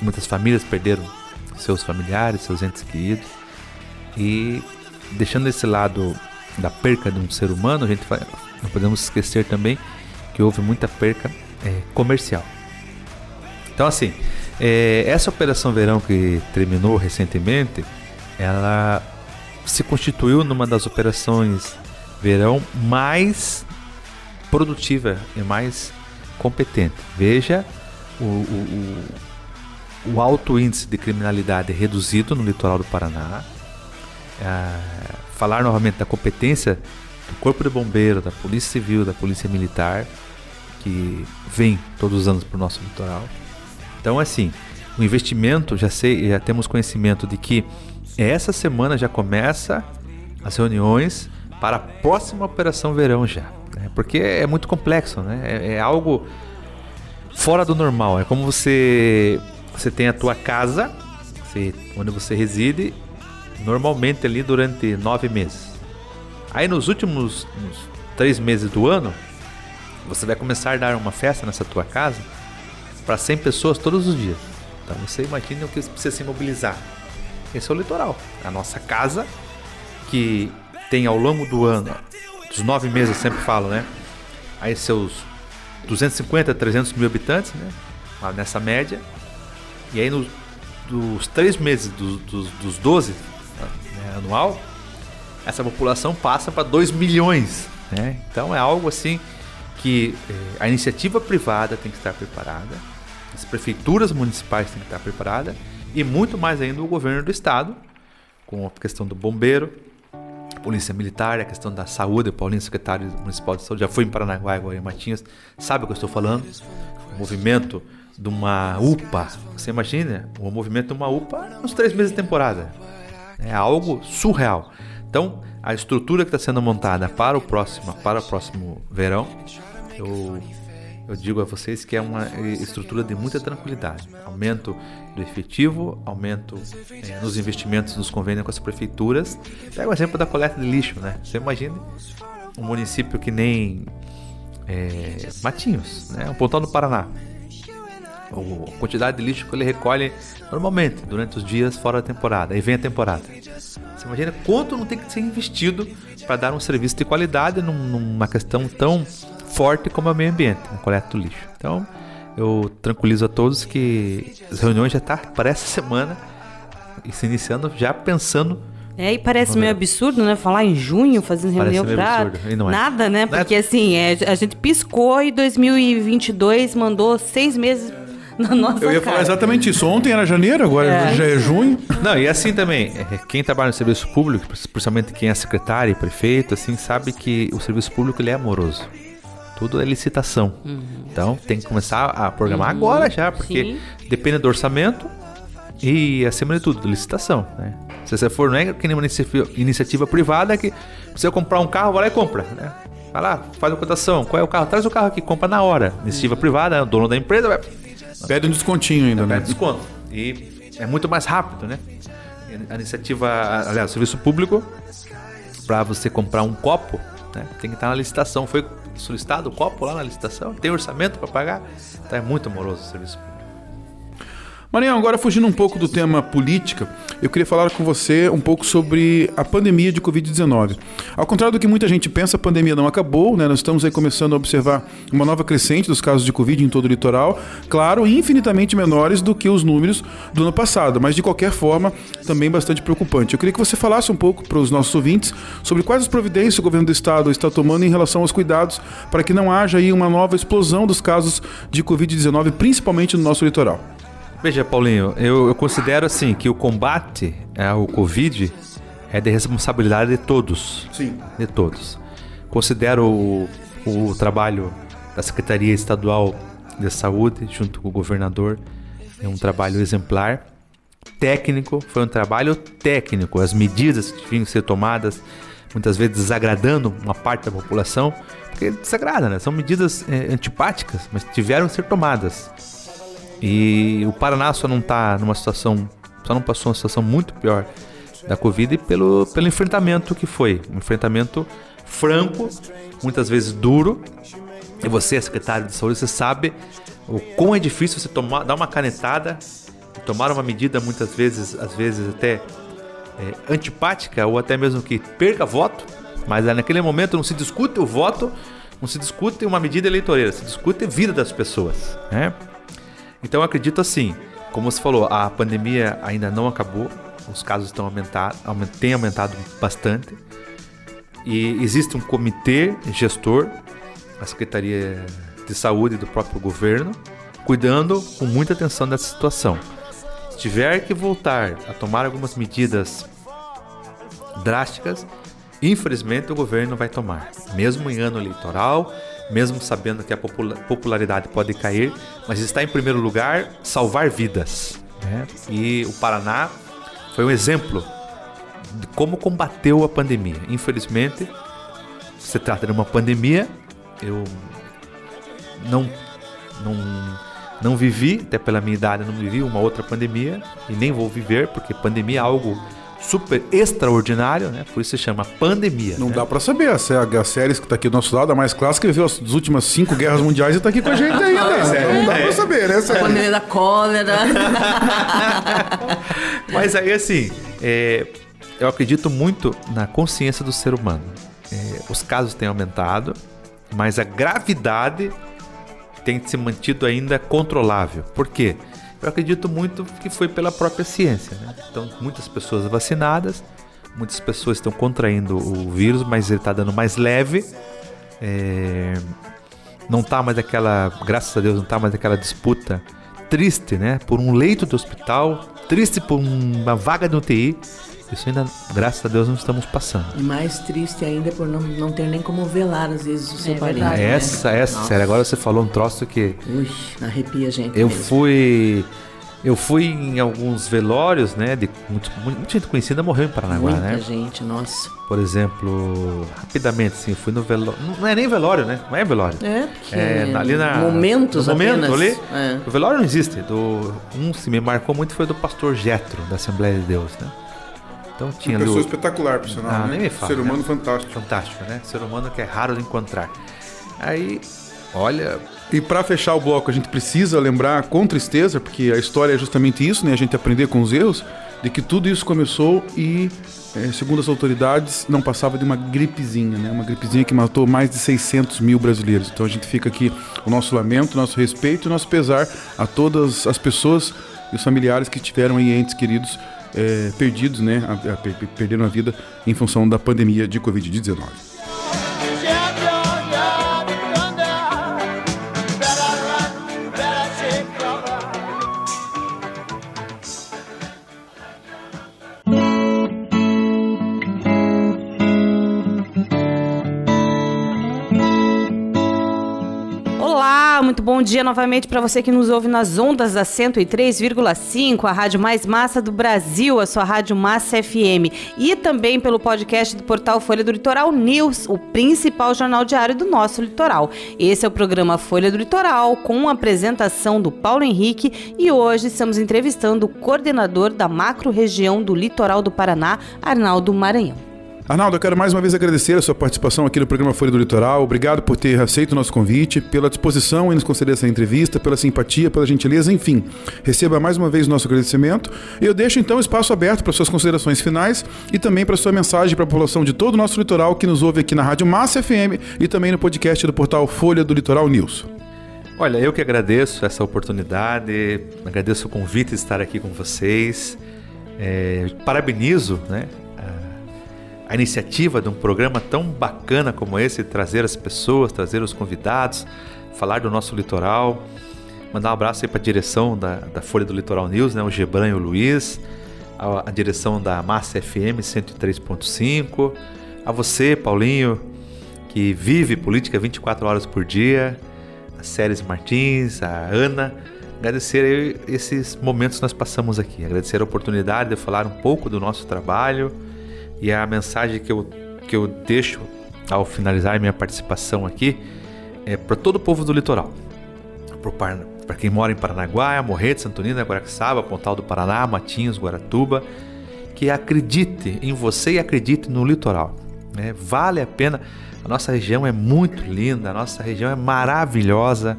muitas famílias perderam seus familiares, seus entes queridos, e deixando esse lado da perca de um ser humano, a gente não podemos esquecer também que houve muita perca é, comercial. Então assim, é, essa operação verão que terminou recentemente, ela se constituiu numa das operações verão mais produtiva e mais competente. Veja o, o, o, o alto índice de criminalidade reduzido no litoral do Paraná. É, falar novamente da competência do Corpo de Bombeiro, da Polícia Civil, da Polícia Militar, que vem todos os anos para o nosso litoral. Então, assim, o investimento, já sei, já temos conhecimento de que essa semana já começa as reuniões para a próxima operação verão já, né? porque é muito complexo, né? É, é, algo fora do normal. É como você você tem a tua casa, você, onde você reside, normalmente ali durante nove meses. Aí nos últimos nos três meses do ano, você vai começar a dar uma festa nessa tua casa para 100 pessoas todos os dias. Então você imagina o que precisa se mobilizar. Esse é o litoral. A nossa casa, que tem ao longo do ano, dos nove meses, sempre falo, né? Aí seus 250, 300 mil habitantes, né? Nessa média. E aí nos dos três meses dos, dos, dos 12 né, anual, essa população passa para 2 milhões. Né? Então é algo assim que eh, a iniciativa privada tem que estar preparada, as prefeituras municipais têm que estar preparadas e muito mais ainda o governo do estado, com a questão do bombeiro, polícia militar, a questão da saúde, Paulinho, secretário municipal de saúde, já foi em Paranaguá, agora em Matinhas, sabe o que eu estou falando? O movimento de uma UPA, você imagina? O movimento de uma UPA nos três meses de temporada. É algo surreal. Então, a estrutura que está sendo montada para o próximo, para o próximo verão, eu eu digo a vocês que é uma estrutura de muita tranquilidade. Aumento do efetivo, aumento é, nos investimentos nos convênios com as prefeituras. Pega o exemplo da coleta de lixo, né? Você imagina um município que nem é, Matinhos, né? Um pontão do Paraná. A quantidade de lixo que ele recolhe normalmente durante os dias fora da temporada. Aí vem a temporada. Você imagina quanto não tem que ser investido para dar um serviço de qualidade numa questão tão forte como é o meio ambiente, a coleta do lixo. Então, eu tranquilizo a todos que as reuniões já estão tá para essa semana e se iniciando já pensando é, e parece meio absurdo, né? Falar em junho, fazendo reunião pra é. nada, né? Porque assim, é, a gente piscou e 2022 mandou seis meses na nossa Eu ia cara. falar exatamente isso. Ontem era janeiro, agora É. já é junho. Não, e assim também, é, quem trabalha no serviço público, principalmente quem é secretário e prefeito, assim, sabe que o serviço público ele é amoroso. Tudo é licitação. Então tem que começar a programar Uhum. agora já, porque Sim. depende do orçamento e, acima de tudo, licitação. Né? Se você for, não é que nem uma iniciativa, privada que você comprar um carro, vai lá e compra. Né? Vai lá, faz uma cotação. Qual é o carro? Traz o carro aqui, compra na hora. Iniciativa privada, o dono da empresa vai Pede um descontinho ainda, né? pede desconto. E é muito mais rápido, né? A iniciativa, aliás, o serviço público, para você comprar um copo, né, tem que estar na licitação. Foi solicitado o copo lá na licitação, tem orçamento para pagar. Então é muito amoroso o serviço público. Maranhão, agora fugindo um pouco do tema política, eu queria falar com você um pouco sobre a pandemia de Covid-19. Ao contrário do que muita gente pensa, a pandemia não acabou, né? Nós estamos aí começando a observar uma nova crescente dos casos de Covid em todo o litoral, claro, infinitamente menores do que os números do ano passado, mas de qualquer forma, também bastante preocupante. Eu queria que você falasse um pouco para os nossos ouvintes sobre quais as providências o governo do estado está tomando em relação aos cuidados para que não haja aí uma nova explosão dos casos de Covid-19, principalmente no nosso litoral. Veja, Paulinho, eu, eu considero assim que o combate ao Covid é de responsabilidade de todos. Sim. De todos. Considero o, o trabalho da Secretaria Estadual de Saúde, junto com o governador, é um trabalho exemplar. Técnico, foi um trabalho técnico. As medidas que tinham que ser tomadas, muitas vezes desagradando uma parte da população, porque desagrada, né? São medidas é, antipáticas, mas tiveram que ser tomadas. E o Paraná só não está numa situação, só não passou uma situação muito pior da Covid pelo, pelo enfrentamento que foi. Um enfrentamento franco, muitas vezes duro. E você, secretário de saúde, você sabe o quão é difícil você tomar, dar uma canetada, tomar uma medida muitas vezes, às vezes até é, antipática ou até mesmo que perca voto, mas naquele momento não se discute o voto, não se discute uma medida eleitoreira, se discute a vida das pessoas, né? Então eu acredito assim, como você falou, a pandemia ainda não acabou, os casos estão aumentando, têm aumentado bastante. E existe um comitê gestor, a Secretaria de Saúde do próprio governo, cuidando com muita atenção dessa situação. Se tiver que voltar a tomar algumas medidas drásticas, infelizmente o governo vai tomar, mesmo em ano eleitoral, mesmo sabendo que a popularidade pode cair, mas está em primeiro lugar salvar vidas. Né? E o Paraná foi um exemplo de como combateu a pandemia. Infelizmente, se trata de uma pandemia, eu não, não, não vivi, até pela minha idade, não vivi uma outra pandemia e nem vou viver, porque pandemia é algo super extraordinário, né? Por isso se chama pandemia. Não né? dá pra saber. A, sé- a série que tá aqui do nosso lado, a mais clássica, viveu as últimas cinco guerras mundiais e tá aqui com a gente [laughs] ainda. é, não dá é. pra saber, né, A Sérgio? pandemia da cólera. [laughs] Mas aí, assim, é, eu acredito muito na consciência do ser humano. É, os casos têm aumentado, mas a gravidade tem se mantido ainda controlável. Por quê? Eu acredito muito que foi pela própria ciência. Né? Então, muitas pessoas vacinadas, muitas pessoas estão contraindo o vírus, mas ele está dando mais leve. É, não tá mais aquela, graças a Deus, não tá mais aquela disputa triste, né? Por um leito de hospital, triste por uma vaga de UTI. Isso ainda, graças a Deus, não estamos passando. E mais triste ainda por não, não ter nem como velar, às vezes, o seu É parente. verdade. né? Essa, essa, Nossa. sério, agora você falou um troço que Ui, arrepia a gente. eu mesmo. fui. Eu fui em alguns velórios, né? De muito, muita gente conhecida morreu em Paranaguá, Muita né? gente, nossa. Por exemplo, rapidamente, assim, eu fui no velório. Não é nem velório, né? Não é velório. É, porque É, ali na. momentos no momento apenas. ali. É. O velório não existe. Do, um que me marcou muito foi do pastor Jetro, da Assembleia de Deus, né? Então tinha Uma pessoa o, espetacular, por sinal. Ah, né? nem me fala, Ser humano né? fantástico. fantástico, né? Ser humano que é raro de encontrar. Aí, olha, E pra fechar o bloco, a gente precisa lembrar com tristeza, porque a história é justamente isso, né? A gente aprender com os erros, de que tudo isso começou e, eh, segundo as autoridades, não passava de uma gripezinha, né? Uma gripezinha que matou mais de 600 mil brasileiros. Então a gente fica aqui o nosso lamento, o nosso respeito e o nosso pesar a todas as pessoas e os familiares que tiveram aí entes queridos eh, perdidos, né? A- a- per- perderam a vida em função da pandemia de Covid-19. Muito bom dia novamente para você que nos ouve nas ondas da 103,5, a rádio mais massa do Brasil, a sua rádio Massa FM, e também pelo podcast do portal Folha do Litoral News, o principal jornal diário do nosso litoral. Esse é o programa Folha do Litoral, com a apresentação do Paulo Henrique, e hoje estamos entrevistando o coordenador da macro-região do litoral do Paraná, Arnaldo Maranhão. Arnaldo, eu quero mais uma vez agradecer a sua participação aqui no programa Folha do Litoral. Obrigado por ter aceito o nosso convite, pela disposição em nos conceder essa entrevista, pela simpatia, pela gentileza, enfim. Receba mais uma vez o nosso agradecimento. Eu deixo então espaço aberto para suas considerações finais e também para sua mensagem para a população de todo o nosso litoral que nos ouve aqui na Rádio Massa FM e também no podcast do portal Folha do Litoral News. Olha, eu que agradeço essa oportunidade, agradeço o convite de estar aqui com vocês. É, parabenizo né, a, iniciativa de um programa tão bacana como esse, trazer as pessoas, trazer os convidados, falar do nosso litoral. Mandar um abraço aí para a direção da, da Folha do Litoral News, né, o Gebran e o Luiz, a, a direção da Massa FM 103.5, a você, Paulinho, que vive política 24 horas por dia. A Séries Martins, a Ana. Agradecer esses momentos que nós passamos aqui, agradecer a oportunidade de falar um pouco do nosso trabalho e a mensagem que eu, que eu deixo ao finalizar minha participação aqui é para todo o povo do litoral, para quem mora em Paranaguá, Morretes, Santonina, Guaraxaba, Pontal do Paraná, Matinhos, Guaratuba, que acredite em você e acredite no litoral. Né? Vale a pena. A nossa região é muito linda, a nossa região é maravilhosa.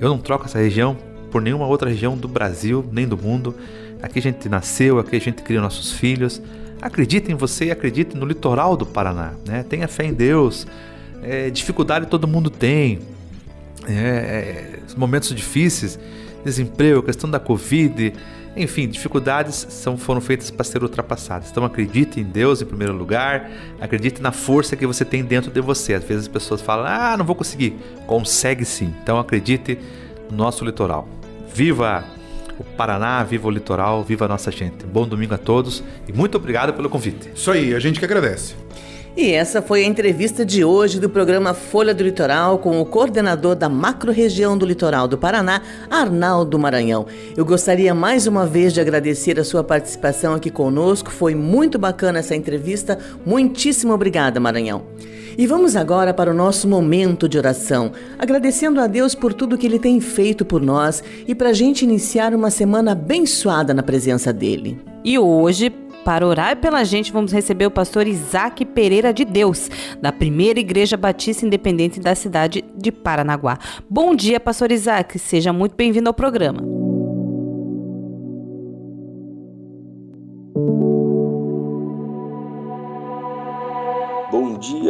Eu não troco essa região por nenhuma outra região do Brasil, nem do mundo. Aqui a gente nasceu, aqui a gente cria nossos filhos. Acredite em você e acredite no litoral do Paraná. Né? Tenha fé em Deus. É, dificuldade todo mundo tem. É, é, momentos difíceis, desemprego, questão da Covid, enfim, dificuldades são, foram feitas para ser ultrapassadas. Então acredite em Deus em primeiro lugar, acredite na força que você tem dentro de você. Às vezes as pessoas falam, ah, não vou conseguir. Consegue sim. Então acredite no nosso litoral. Viva o Paraná, viva o litoral, viva a nossa gente. Bom domingo a todos e muito obrigado pelo convite. Isso aí, a gente que agradece. E essa foi a entrevista de hoje do programa Folha do Litoral com o coordenador da macro-região do litoral do Paraná, Arnaldo Maranhão. Eu gostaria mais uma vez de agradecer a sua participação aqui conosco. Foi muito bacana essa entrevista. Muitíssimo obrigada, Maranhão. E vamos agora para o nosso momento de oração, agradecendo a Deus por tudo que Ele tem feito por nós e para a gente iniciar uma semana abençoada na presença dEle. E hoje, para orar pela gente, vamos receber o pastor Isaac Pereira de Deus, da primeira Igreja Batista Independente da cidade de Paranaguá. Bom dia, pastor Isaac, seja muito bem-vindo ao programa.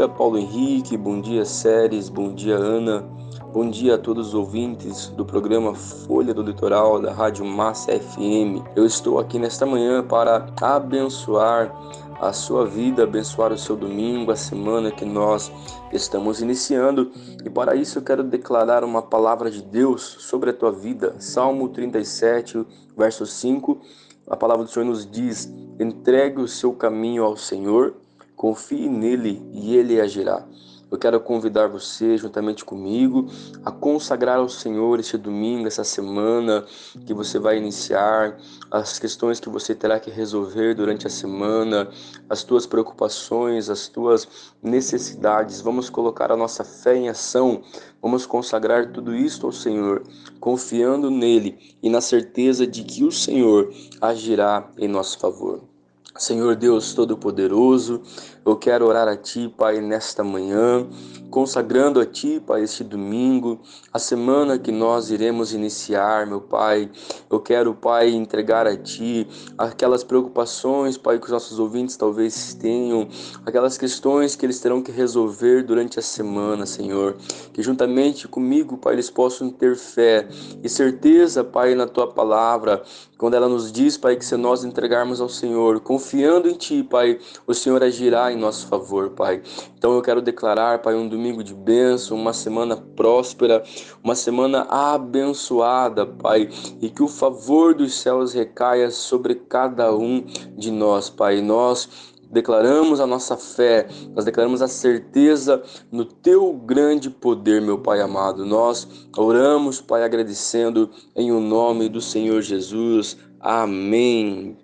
Dia, Paulo Henrique, bom dia, Séries, bom dia, Ana. Bom dia a todos os ouvintes do programa Folha do Litoral da Rádio Massa FM. Eu estou aqui nesta manhã para abençoar a sua vida, abençoar o seu domingo, a semana que nós estamos iniciando. E para isso eu quero declarar uma palavra de Deus sobre a tua vida. Salmo 37, verso 5. A palavra do Senhor nos diz: entregue o seu caminho ao Senhor, confie nele e ele agirá. Eu quero convidar você, juntamente comigo, a consagrar ao Senhor este domingo, essa semana que você vai iniciar, as questões que você terá que resolver durante a semana, as tuas preocupações, as tuas necessidades. Vamos colocar a nossa fé em ação, vamos consagrar tudo isto ao Senhor, confiando nele e na certeza de que o Senhor agirá em nosso favor. Senhor Deus Todo-Poderoso, eu quero orar a Ti, Pai, nesta manhã, consagrando a Ti, Pai, este domingo, a semana que nós iremos iniciar, meu Pai. Eu quero, Pai, entregar a Ti aquelas preocupações, Pai, que os nossos ouvintes talvez tenham, aquelas questões que eles terão que resolver durante a semana, Senhor. Que juntamente comigo, Pai, eles possam ter fé e certeza, Pai, na Tua palavra, quando ela nos diz, Pai, que se nós entregarmos ao Senhor, confiando em Ti, Pai, o Senhor agirá em nosso favor, Pai. Então eu quero declarar, Pai, um domingo de bênção, uma semana próspera, uma semana abençoada, Pai, e que o favor dos céus recaia sobre cada um de nós, Pai. Nós declaramos a nossa fé, nós declaramos a certeza no teu grande poder, meu Pai amado. Nós oramos, Pai, agradecendo em o nome do Senhor Jesus. Amém.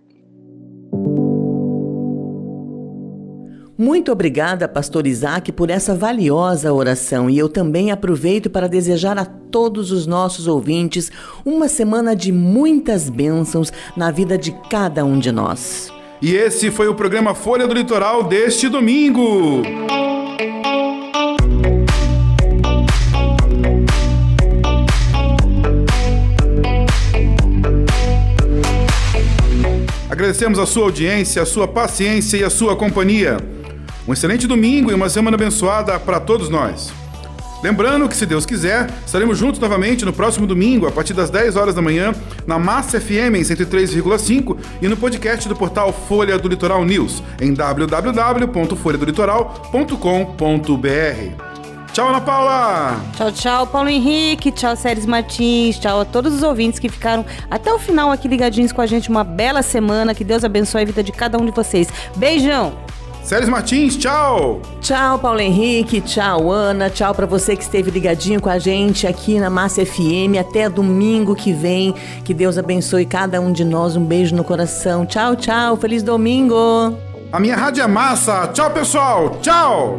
Muito obrigada, Pastor Isaac, por essa valiosa oração. E eu também aproveito para desejar a todos os nossos ouvintes uma semana de muitas bênçãos na vida de cada um de nós. E esse foi o programa Folha do Litoral deste domingo. Agradecemos a sua audiência, a sua paciência e a sua companhia. Um excelente domingo e uma semana abençoada para todos nós. Lembrando que, se Deus quiser, estaremos juntos novamente no próximo domingo, a partir das 10 horas da manhã, na Massa FM em 103,5 e no podcast do portal Folha do Litoral News, em www.folhadolitoral.com.br. Tchau, Ana Paula! Tchau, tchau, Paulo Henrique. Tchau, Séries Martins. Tchau a todos os ouvintes que ficaram até o final aqui ligadinhos com a gente. Uma bela semana. Que Deus abençoe a vida de cada um de vocês. Beijão! Séries Martins, tchau! Tchau, Paulo Henrique, tchau, Ana, tchau para você que esteve ligadinho com a gente aqui na Massa FM. Até domingo que vem. Que Deus abençoe cada um de nós. Um beijo no coração. Tchau, tchau. Feliz domingo. A minha rádio é massa. Tchau, pessoal. Tchau!